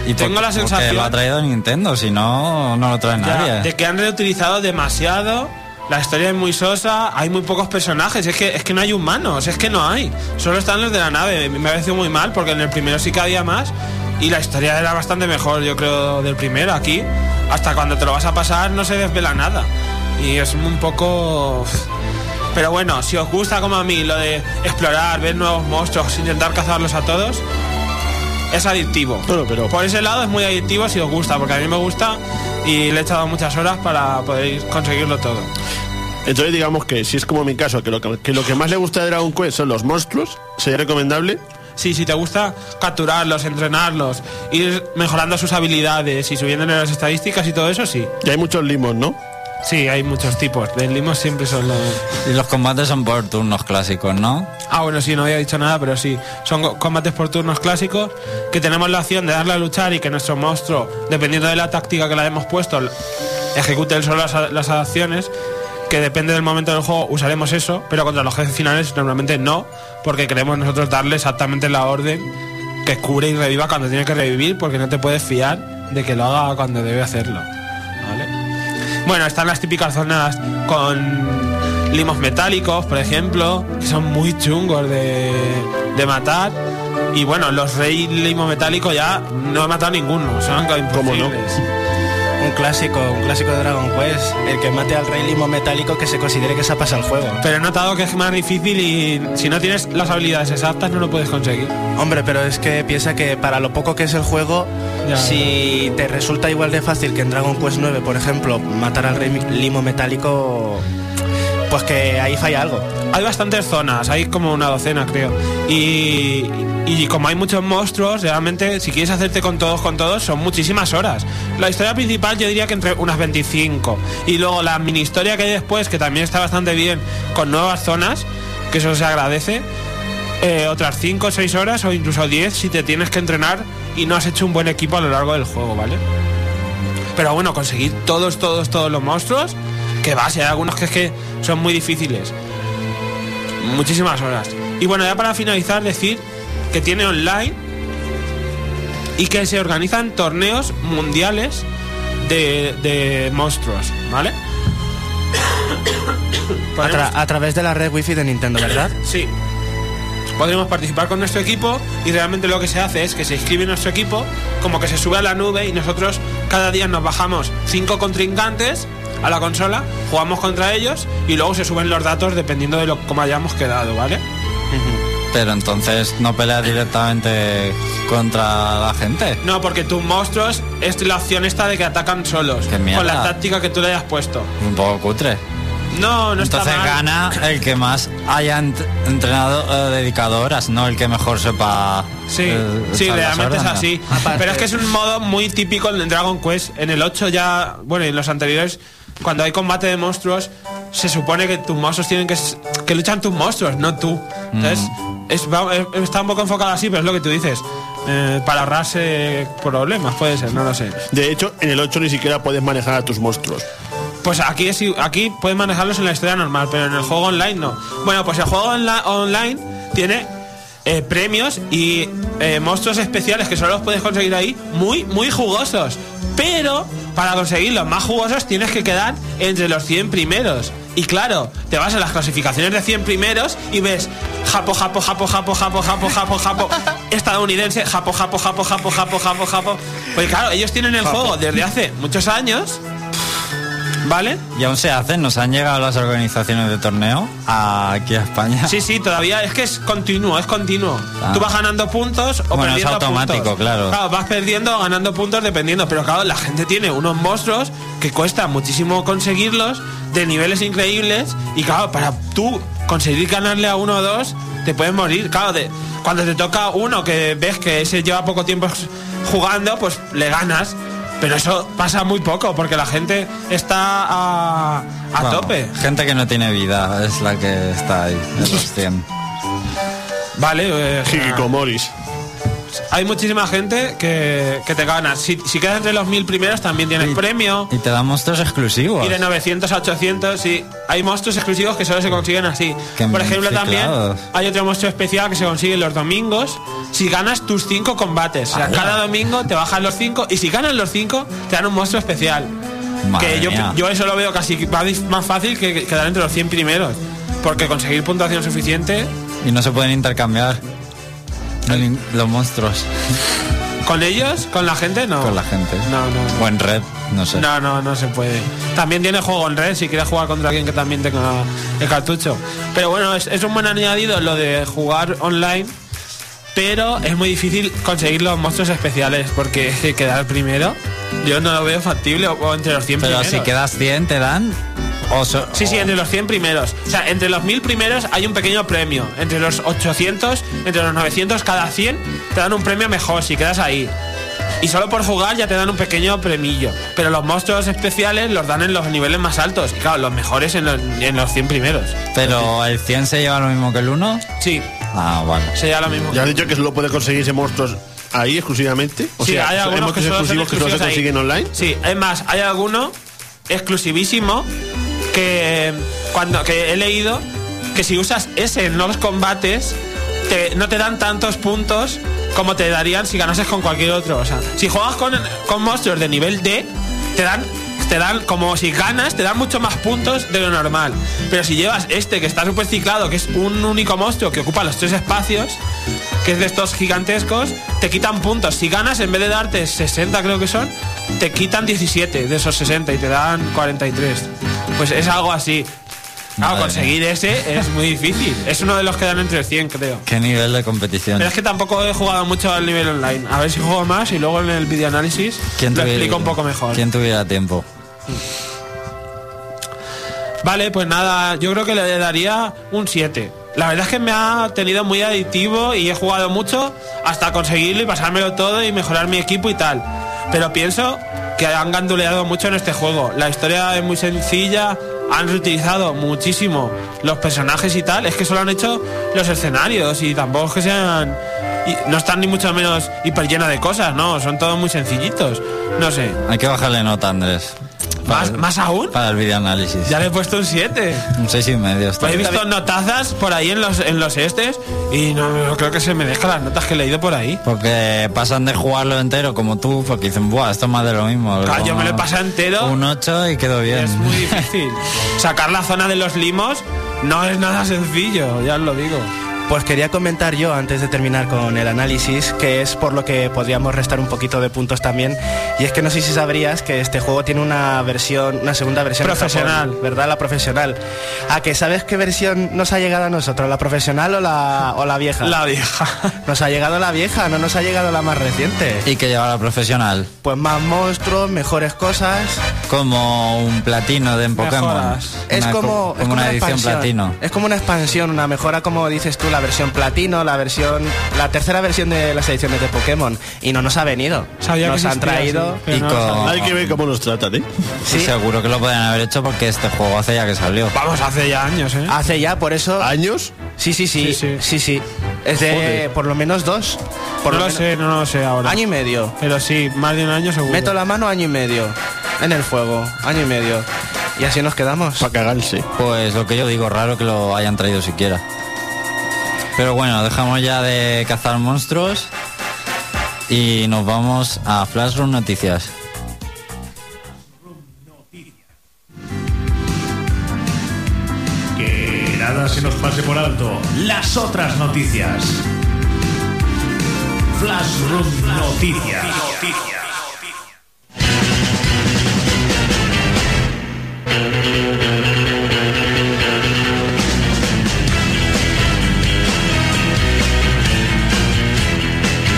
Y Tengo la sensación- lo ha traído Nintendo, si no, no lo trae Ya, nadie. de que han reutilizado demasiado. La historia es muy sosa, hay muy pocos personajes, es que, es que no hay humanos, es que no hay. Solo están los de la nave. Me parece muy mal porque en el primero sí que había más y la historia era bastante mejor, yo creo, del primero. Aquí, hasta cuando te lo vas a pasar, no se desvela nada. Y es un poco. Pero bueno, si os gusta como a mí lo de explorar, ver nuevos monstruos, intentar cazarlos a todos, es adictivo. Bueno, pero- Por ese lado es muy adictivo si os gusta, porque a mí me gusta y le he echado muchas horas para poder conseguirlo todo. Entonces digamos que si es como mi caso, que lo que, que lo que más le gusta de Dragon Quest son los monstruos, sería recomendable. Sí, si te gusta capturarlos, entrenarlos, ir mejorando sus habilidades y subiendo las estadísticas y todo eso, sí. Y hay muchos limos, ¿no? Sí, hay muchos tipos. De limos siempre son los... Y los combates son por turnos clásicos, ¿no? Ah, bueno, sí, no había dicho nada, pero sí. Son co- combates por turnos clásicos que tenemos la opción de darle a luchar y que nuestro monstruo, dependiendo de la táctica que le hemos puesto, ejecute él solo las acciones. Que depende del momento del juego usaremos eso, pero contra los jefes finales normalmente no, porque queremos nosotros darle exactamente la orden que cure y reviva cuando tiene que revivir, porque no te puedes fiar de que lo haga cuando debe hacerlo. Bueno, están las típicas zonas con limos metálicos, por ejemplo, que son muy chungos de, de matar. Y bueno, los rey limo metálicos ya no he matado ninguno, son ¿Cómo no? Un clásico, un clásico de Dragon Quest. El que mate al rey limo metálico que se considere que se ha pasado el juego. Pero he notado que es más difícil y si no tienes las habilidades exactas no lo puedes conseguir. Hombre, pero es que piensa que para lo poco que es el juego, Ya. si te resulta igual de fácil que en Dragon Quest 9, por ejemplo, matar al rey limo metálico, pues que ahí falla algo. Hay bastantes zonas, hay como una docena creo. Y, y como hay muchos monstruos, realmente si quieres hacerte con todos, con todos, son muchísimas horas. La historia principal yo diría que entre unas 25. Y luego la mini historia que hay después, que también está bastante bien, con nuevas zonas, que eso se agradece. eh, otras 5 o 6 horas o incluso 10 si te tienes que entrenar y no has hecho un buen equipo a lo largo del juego, ¿vale? Pero bueno, conseguir todos, todos, todos los monstruos, que va, si hay algunos que es que son muy difíciles. Muchísimas horas. Y bueno, ya para finalizar, decir que tiene online y que se organizan torneos mundiales de, de monstruos, ¿vale? A, tra- a través de la red wifi de Nintendo, ¿verdad? Sí. Podremos participar con nuestro equipo y realmente lo que se hace es que se inscribe nuestro equipo, como que se sube a la nube y nosotros cada día nos bajamos cinco contrincantes a la consola, jugamos contra ellos y luego se suben los datos dependiendo de lo cómo hayamos quedado, ¿vale? Pero entonces no peleas directamente contra la gente. No, porque tus monstruos es la opción esta de que atacan solos, con la táctica que tú le hayas puesto. Un poco cutre. No, no Entonces está mal. gana el que más haya ent- entrenado eh, dedicado horas, no el que mejor sepa. Sí, eh, sí, realmente es así. Aparte- Pero es que es un modo muy típico en Dragon Quest. En el 8 ya, bueno, y en los anteriores, cuando hay combate de monstruos, se supone que tus monstruos tienen que... que luchan tus monstruos, no tú. Entonces, Mm. es, va- es- está un poco enfocado así, pero es lo que tú dices. Eh, para ahorrarse problemas, puede ser, no lo sé. De hecho, en el 8 ni siquiera puedes manejar a tus monstruos. Pues aquí es, aquí puedes manejarlos en la historia normal, pero en el juego online no. Bueno, pues el juego onla- online tiene eh, premios y eh, monstruos especiales que solo los puedes conseguir ahí, muy, muy jugosos. Pero para conseguir los más jugosos tienes que quedar entre los 100 primeros. Y claro, te vas a las clasificaciones de 100 primeros y ves Japo, Japo, Japo, Japo, Japo, Japo, Japo, Japo, estadounidense, Japo, Japo, Japo, Japo, Japo, Japo, Japo. Pues claro, ellos tienen el juego desde hace muchos años, ¿vale? Y aún se hacen, nos han llegado las organizaciones de torneo a- aquí a España. Sí, sí, todavía es que es continuo, es continuo. Ah. Tú vas ganando puntos o Bueno, es perdiendo automático, puntos. claro. vas perdiendo o ganando puntos dependiendo. Pero claro, la gente tiene unos monstruos que cuesta muchísimo conseguirlos, de niveles increíbles. Y claro, para tú conseguir ganarle a uno o dos, te puedes morir. Claro, de, cuando te toca uno que ves que ese lleva poco tiempo jugando, pues le ganas. Pero eso pasa muy poco porque la gente está a, a Bueno, tope. Gente que no tiene vida es la que está ahí, en los 100. Vale, eh, Hikikomoris. Hay muchísima gente que, que te gana. Si, si quedas entre los mil primeros también tienes Y- premio. Y te dan monstruos exclusivos. Y de 900 a 800, y hay monstruos exclusivos que solo se consiguen así. Qué Por ejemplo, también hay otro monstruo especial que se consigue los domingos si ganas tus cinco combates. O sea, cada domingo te bajan los cinco y si ganas los cinco te dan un monstruo especial. Madre que yo, mía. yo eso lo veo casi más fácil que que quedar entre los 100 primeros. Porque conseguir puntuación suficiente Y no se pueden intercambiar los monstruos con ellos, con la gente, no. con la gente. No, no. no. O en red, no sé. No, no, no se puede. También tiene juego en red si quieres jugar contra alguien que también tenga el cartucho. Pero bueno, es, es un buen añadido lo de jugar online. Pero es muy difícil conseguir los monstruos especiales porque quedar primero yo no lo veo factible o, o entre los 100 Pero primeros. si quedas 100 te dan... O so- Sí, sí, entre los 100 primeros. O sea, entre los 1000 primeros hay un pequeño premio. Entre los 800, entre los 900, cada 100 te dan un premio mejor si quedas ahí. Y solo por jugar ya te dan un pequeño premillo. Pero los monstruos especiales los dan en los niveles más altos. Y claro, los mejores en los, en los 100 primeros. Pero el 100 se lleva lo mismo que el 1. Sí, Ah, vale. sería lo mismo. Ya has dicho que solo puedes conseguirse monstruos ahí exclusivamente. O sí, sea, hay algunos que exclusivos que solo se ahí. consiguen online. Sí, es más, hay alguno exclusivísimo que cuando que he leído que si usas ese en los combates te- no te dan tantos puntos como te darían si ganases con cualquier otro. O sea, si juegas con, con monstruos de nivel D, te dan te dan como si ganas, te dan mucho más puntos de lo normal. Pero si llevas este que está super ciclado, que es un único monstruo que ocupa los tres espacios, que es de estos gigantescos, te quitan puntos. Si ganas, en vez de darte 60 creo que son, te quitan 17 de esos 60 y te dan 43. Pues es algo así. Claro, Madre conseguir ese es muy difícil. Es uno de los que dan entre 100, creo. Qué nivel de competición. Pero es que tampoco he jugado mucho al nivel online. A ver si juego más y luego en el videoanálisis lo explico un poco mejor. ¿Quién tuviera tiempo? Vale, pues nada, yo creo que le daría un 7. La verdad es que me ha tenido muy adictivo y he jugado mucho hasta conseguirlo y pasármelo todo y mejorar mi equipo y tal. Pero pienso que han ganduleado mucho en este juego. La historia es muy sencilla, han reutilizado muchísimo los personajes y tal. Es que solo han hecho los escenarios y tampoco es que sean... y no están ni mucho menos hiper llena de cosas, no, son todos muy sencillitos. No sé. Hay que bajarle nota, Andrés. ¿Más, más aún? Para el videoanálisis. Ya le he puesto un 7. Un seis y medio. está he visto notazas por ahí en los, en los estes y no, no creo que se me dejan las notas que he leído por ahí. Porque pasan de jugarlo entero como tú, porque dicen, buah, esto es más de lo mismo. Claro, yo me lo he pasado entero. Un 8 y quedó bien. Es muy difícil. Sacar la zona de los limos no es nada sencillo, ya os lo digo. Pues quería comentar yo, antes de terminar con el análisis, que es por lo que podríamos restar un poquito de puntos también. Y es que no sé si sabrías que este juego tiene una versión, una segunda versión Profesional. Japón, ¿verdad? La profesional. ¿A que sabes qué versión nos ha llegado a nosotros? ¿La profesional o la, o la vieja? La vieja. Nos ha llegado la vieja, no nos ha llegado la más reciente. Y que lleva la profesional. Pues más monstruos, mejores cosas. Como un platino de en Pokémon. Mejoras. Es Una como, es como una edición expansión. platino. Es como una expansión, una mejora, como dices tú, la versión platino, la versión, la tercera versión de las ediciones de Pokémon. Y no nos ha venido. Sabía nos que han existía, traído. sí, y no con-. Hay que ver cómo nos tratan, ¿eh? Sí, seguro que lo pueden haber hecho porque este juego hace ya que salió. Vamos, hace ya años, ¿eh? Hace ya, por eso. ¿Años? Sí, sí, sí, Sí, sí. sí, sí. Es de Joder. por lo menos dos. Por no lo lo menos- sé, no lo sé ahora. Año y medio. Pero sí, más de un año seguro. Meto la mano año y medio. En el fuego. Año y medio. Y así nos quedamos. Para cagarse. Pues lo que yo digo, raro que lo hayan traído siquiera. Pero bueno, dejamos ya de cazar monstruos y nos vamos a Flashroom Noticias. Que nada se nos pase por alto. Las otras noticias. Flashroom Noticias.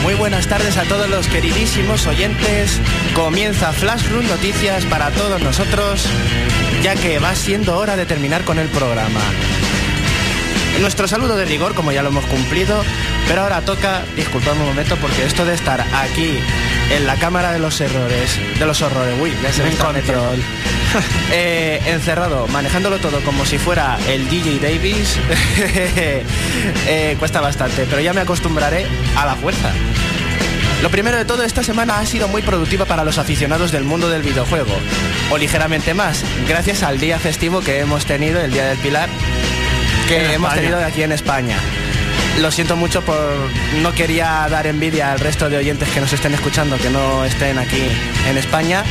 Muy buenas tardes a todos los queridísimos oyentes. Comienza Flashroom Noticias para todos nosotros, ya que va siendo hora de terminar con el programa. Nuestro saludo de rigor, como ya lo hemos cumplido, pero ahora toca, disculpadme un momento, porque esto de estar aquí en la cámara de los errores, de los horrores, uy, ya se me está metiendo. Eh, encerrado, manejándolo todo como si fuera el DJ Davis, eh, cuesta bastante, pero ya me acostumbraré a la fuerza. Lo primero de todo, esta semana ha sido muy productiva para los aficionados del mundo del videojuego, o ligeramente más, gracias al día festivo que hemos tenido, el Día del Pilar, que hemos España. tenido aquí en España. Lo siento mucho por no quería dar envidia al resto de oyentes que nos estén escuchando, que no estén aquí en España.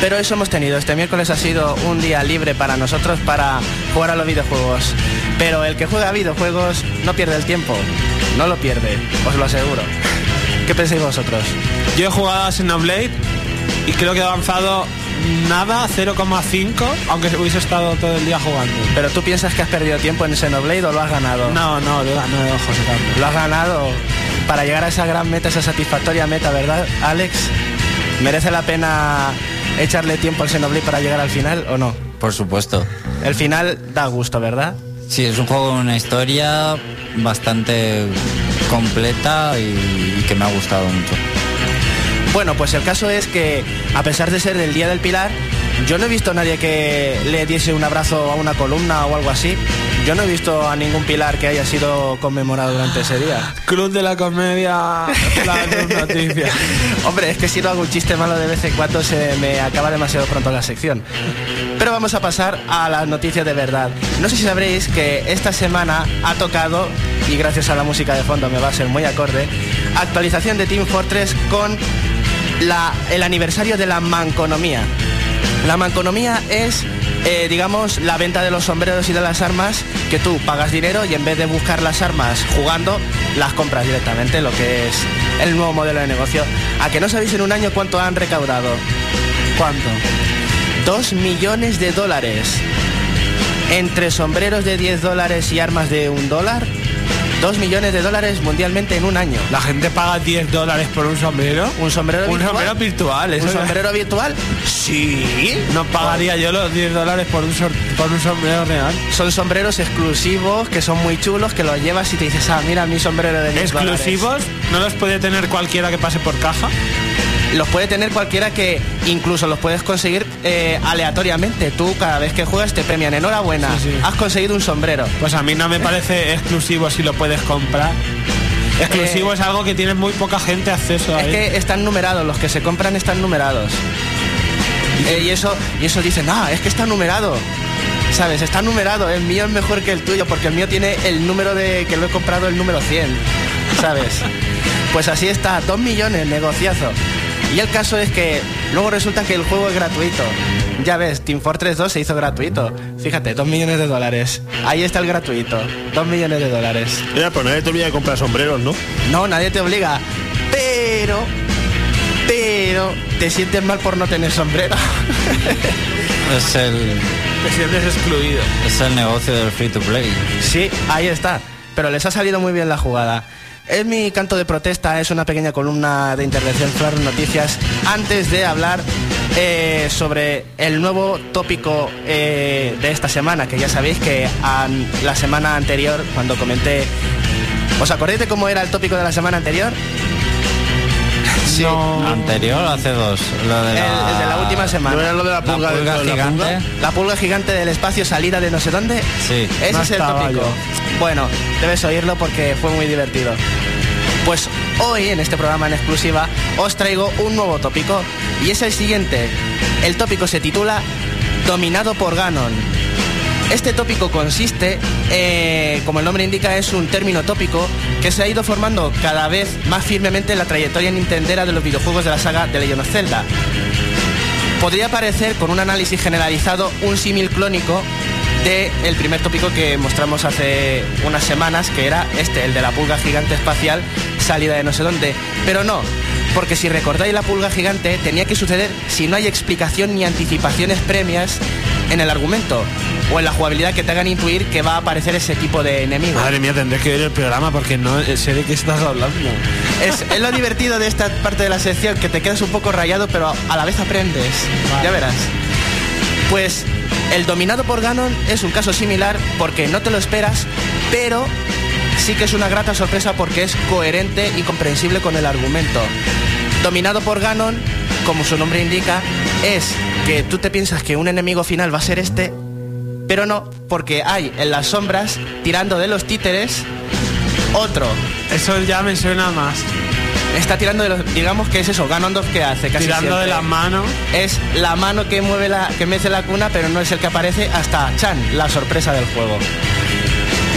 Pero eso hemos tenido. Este miércoles ha sido un día libre para nosotros para jugar a los videojuegos. Pero el que juega a videojuegos no pierde el tiempo. No lo pierde, os lo aseguro. ¿Qué pensáis vosotros? Yo he jugado a Xenoblade y creo que he avanzado nada, 0,5, aunque hubiese estado todo el día jugando. ¿Pero tú piensas que has perdido tiempo en Xenoblade o lo has ganado? No, no, lo he ganado, José Carlos. Lo has ganado para llegar a esa gran meta, esa satisfactoria meta, ¿verdad, Alex? ¿Merece la pena echarle tiempo al Xenoblade para llegar al final o no? Por supuesto. El final da gusto, ¿verdad? Sí, es un juego con una historia bastante completa y, y que me ha gustado mucho. Bueno, pues el caso es que, a pesar de ser el Día del Pilar, yo no he visto a nadie que le diese un abrazo a una columna o algo así. Yo no he visto a ningún pilar que haya sido conmemorado durante ese día. Club de la Comedia, la noticia. Hombre, es que si no hago un chiste malo de vez en cuando se me acaba demasiado pronto la sección. Pero vamos a pasar a las noticias de verdad. No sé si sabréis que esta semana ha tocado, y gracias a la música de fondo me va a ser muy acorde, actualización de Team Fortress con la- el aniversario de la manconomía. La manconomía es, eh, digamos, la venta de los sombreros y de las armas que tú pagas dinero y en vez de buscar las armas jugando, las compras directamente, lo que es el nuevo modelo de negocio. ¿A que no sabéis en un año cuánto han recaudado? ¿Cuánto? Dos millones de dólares. Entre sombreros de 10 dólares y armas de un dólar, dos millones de dólares mundialmente en un año. La gente paga 10 dólares por un sombrero. ¿Un sombrero Un virtual? sombrero virtual. ¿Un sombrero virtual? Sí. No pagaría yo los 10 dólares por un, sor- por un sombrero real. Son sombreros exclusivos que son muy chulos, que los llevas y te dices, ah, mira mi sombrero de 10 dólares". Exclusivos, no los puede tener cualquiera que pase por caja. Los puede tener cualquiera que incluso los puedes conseguir eh, aleatoriamente. Tú cada vez que juegas te premian. Enhorabuena, Sí, sí. has conseguido un sombrero. Pues a mí no me parece exclusivo si lo puedes comprar. Exclusivo Eh, es algo que tiene muy poca gente acceso a Es él. que están numerados, los que se compran están numerados. Eh, y eso, y eso dicen, ah, es que está numerado. ¿Sabes? Está numerado, el mío es mejor que el tuyo, porque el mío tiene el número de que lo he comprado, el número 100. ¿Sabes? Pues así está, 2 millones, negociazo. Y el caso es que luego resulta que el juego es gratuito. Ya ves, Team Fortress 2 se hizo gratuito. Fíjate, 2 millones de dólares. Ahí está el gratuito. 2 millones de dólares. Mira, pues nadie te olvida de comprar sombreros, ¿no? No, nadie te obliga. Pero, pero, te sientes mal por no tener sombrero. Es el, Te sientes excluido. es el negocio del free to play. sí, ahí está. Pero les ha salido muy bien la jugada. Es mi canto de protesta, es una pequeña columna de intervención Flash Noticias antes de hablar eh, sobre el nuevo tópico eh, de esta semana, que ya sabéis que la semana anterior, cuando comenté... ¿Os acordáis de cómo era el tópico de la semana anterior? Sí. Anterior, hace dos. Lo de El, la, el de la última semana. ¿No era lo de la la pulga, la gigante. pulga? La pulga gigante del espacio salida de no sé dónde. Sí. Ese No es el tópico. yo. Bueno, debes oírlo porque fue muy divertido. Pues hoy, en este programa en exclusiva, os traigo un nuevo tópico. Y es el siguiente. El tópico se titula Dominado por Ganon. Este tópico consiste, eh, como el nombre indica, es un término tópico que se ha ido formando cada vez más firmemente en la trayectoria nintendera de los videojuegos de la saga de Legend of Zelda. Podría parecer, con un análisis generalizado, un símil clónico del el primer tópico que mostramos hace unas semanas, que era este, el de la pulga gigante espacial salida de no sé dónde. Pero no, porque si recordáis la pulga gigante, tenía que suceder si no hay explicación ni anticipaciones premias en el argumento o en la jugabilidad que te hagan intuir que va a aparecer ese tipo de enemigo. Madre mía, tendré que ver el programa porque no sé de qué estás hablando. Es, es lo divertido de esta parte de la sección, que te quedas un poco rayado, pero a la vez aprendes. Ya verás. Pues el dominado por Ganon es un caso similar porque no te lo esperas, pero sí que es una grata sorpresa porque es coherente y comprensible con el argumento. Dominado por Ganon, como su nombre indica, es que tú te piensas que un enemigo final va a ser este, pero no, porque hay en las sombras, tirando de los títeres, otro Eso ya me suena más. Está tirando de los. Digamos que es eso, Ganondorf que hace casi Tirando de las manos. Es la mano que mueve la. que mece la cuna, pero no es el que aparece hasta Chan, la sorpresa del juego.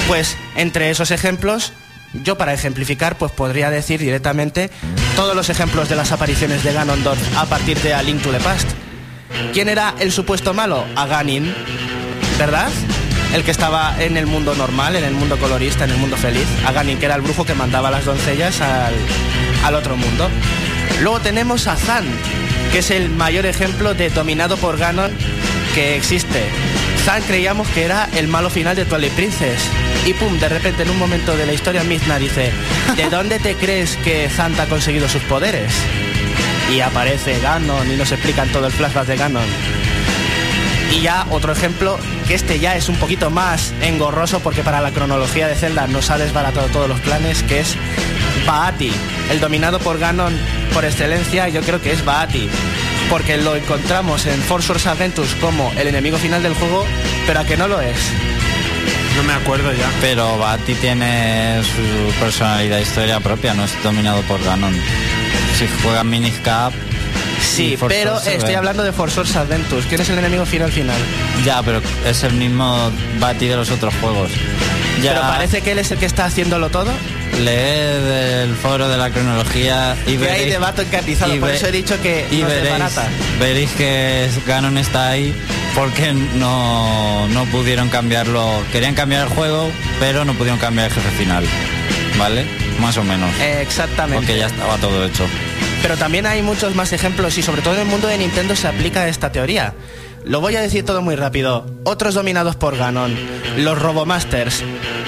Pues, entre esos ejemplos, yo para ejemplificar, pues podría decir directamente todos los ejemplos de las apariciones de Ganondorf a partir de A Link to the Past. ¿Quién era el supuesto malo? A Ganin, ¿verdad? El que estaba en el mundo normal, en el mundo colorista, en el mundo feliz. A Ganin, que era el brujo que mandaba las doncellas al, al otro mundo. Luego tenemos a Zan, que es el mayor ejemplo de dominado por Ganon que existe. Creíamos que era el malo final de Twilight Princess. Y pum, de repente en un momento de la historia Mizna dice, ¿de dónde te crees que Zant ha conseguido sus poderes? Y aparece Ganon y nos explican todo el flashback de Ganon. Y ya otro ejemplo, que este ya es un poquito más engorroso porque para la cronología de Zelda nos ha desbaratado todos los planes, que es Baati, el dominado por Ganon por excelencia, yo creo que es Baati, porque lo encontramos en Force Wars Adventures como el enemigo final del juego, pero a que no lo es. No me acuerdo ya. Pero Bati tiene su personalidad e historia propia, no es dominado por Ganon. Si juega Miniscap, Sí, Force pero estoy hablando de Force Wars Adventures. ¿Quién es el enemigo final final? ya, pero es el mismo Bati de los otros juegos. Ya, Pero parece que él es el que está haciéndolo todo. Leed el foro de la cronología y Que hay veréis... debate encarnizado, por eso he dicho que y no veréis, veréis que Ganon está ahí porque no, no pudieron cambiarlo. Querían cambiar el juego, pero no pudieron cambiar el jefe final. ¿Vale? Más o menos. Exactamente. Porque ya estaba todo hecho. Pero también hay muchos más ejemplos y sobre todo en el mundo de Nintendo se aplica esta teoría. Lo voy a decir todo muy rápido. Otros dominados por Ganon. Los Robomasters.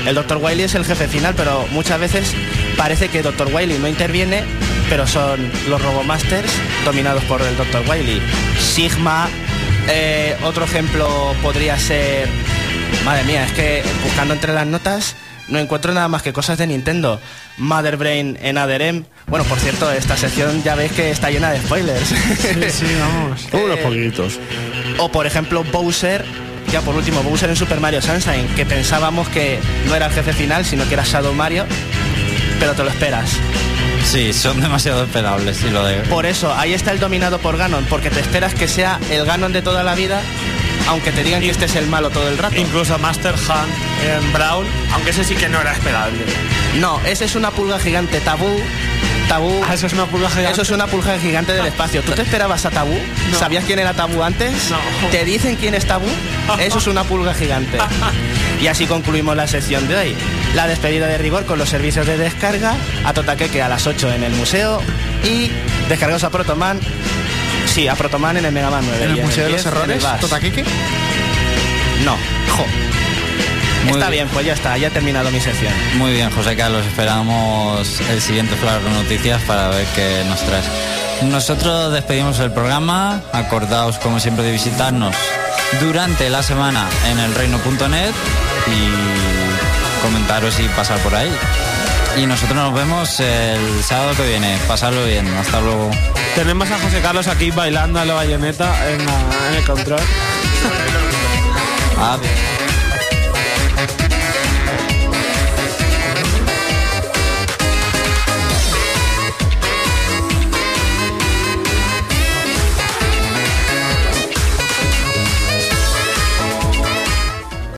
El Dr. Wily es el jefe final, pero muchas veces parece que Dr. Wily no interviene, pero son los Robomasters dominados por el Dr. Wily. Sigma. eh, otro ejemplo podría ser... Madre mía, es que buscando entre las notas no encuentro nada más que cosas de Nintendo. Mother Brain en Aderem. Bueno, por cierto, esta sección ya veis que está llena de spoilers. Sí, sí, vamos. Unos poquitos. o por ejemplo Bowser, ya por último Bowser en Super Mario Sunshine, que pensábamos que no era el jefe final, sino que era Shadow Mario, pero te lo esperas. Sí, son demasiado esperables. Y lo de... Por eso, ahí está el dominado por Ganon, porque te esperas que sea el Ganon de toda la vida, aunque te digan que este es el malo todo el rato. Incluso Master Hunt en Brawl, aunque ese sí que no era esperable. No, ese es una pulga gigante, tabú. Tabú. Ah, eso es una pulga gigante. Eso es una pulga gigante del espacio. ¿Tú te esperabas a Tabú? No. ¿Sabías quién era Tabú antes? No. ¿Te dicen quién es Tabú? Eso es una pulga gigante. Y así concluimos la sección de hoy. La despedida de rigor con los servicios de descarga a Totaqueque a las 8 en el museo y descargaos a Protoman. Sí, a Protoman en el Mega Man 9. En el Museo de 10 los en el Errores. Totaqueque. No. Jo. Muy Está bien. bien, pues ya está, ya he terminado mi sección. Muy bien, José Carlos. Esperamos el siguiente Flash de Noticias para ver qué nos traes. Nosotros despedimos el programa. Acordaos, como siempre, de visitarnos durante la semana en elreino.net y comentaros y pasar por ahí. Y nosotros nos vemos el sábado que viene. Pasarlo bien. Hasta luego. Tenemos a José Carlos aquí bailando a la bayoneta en, el control. Adiós.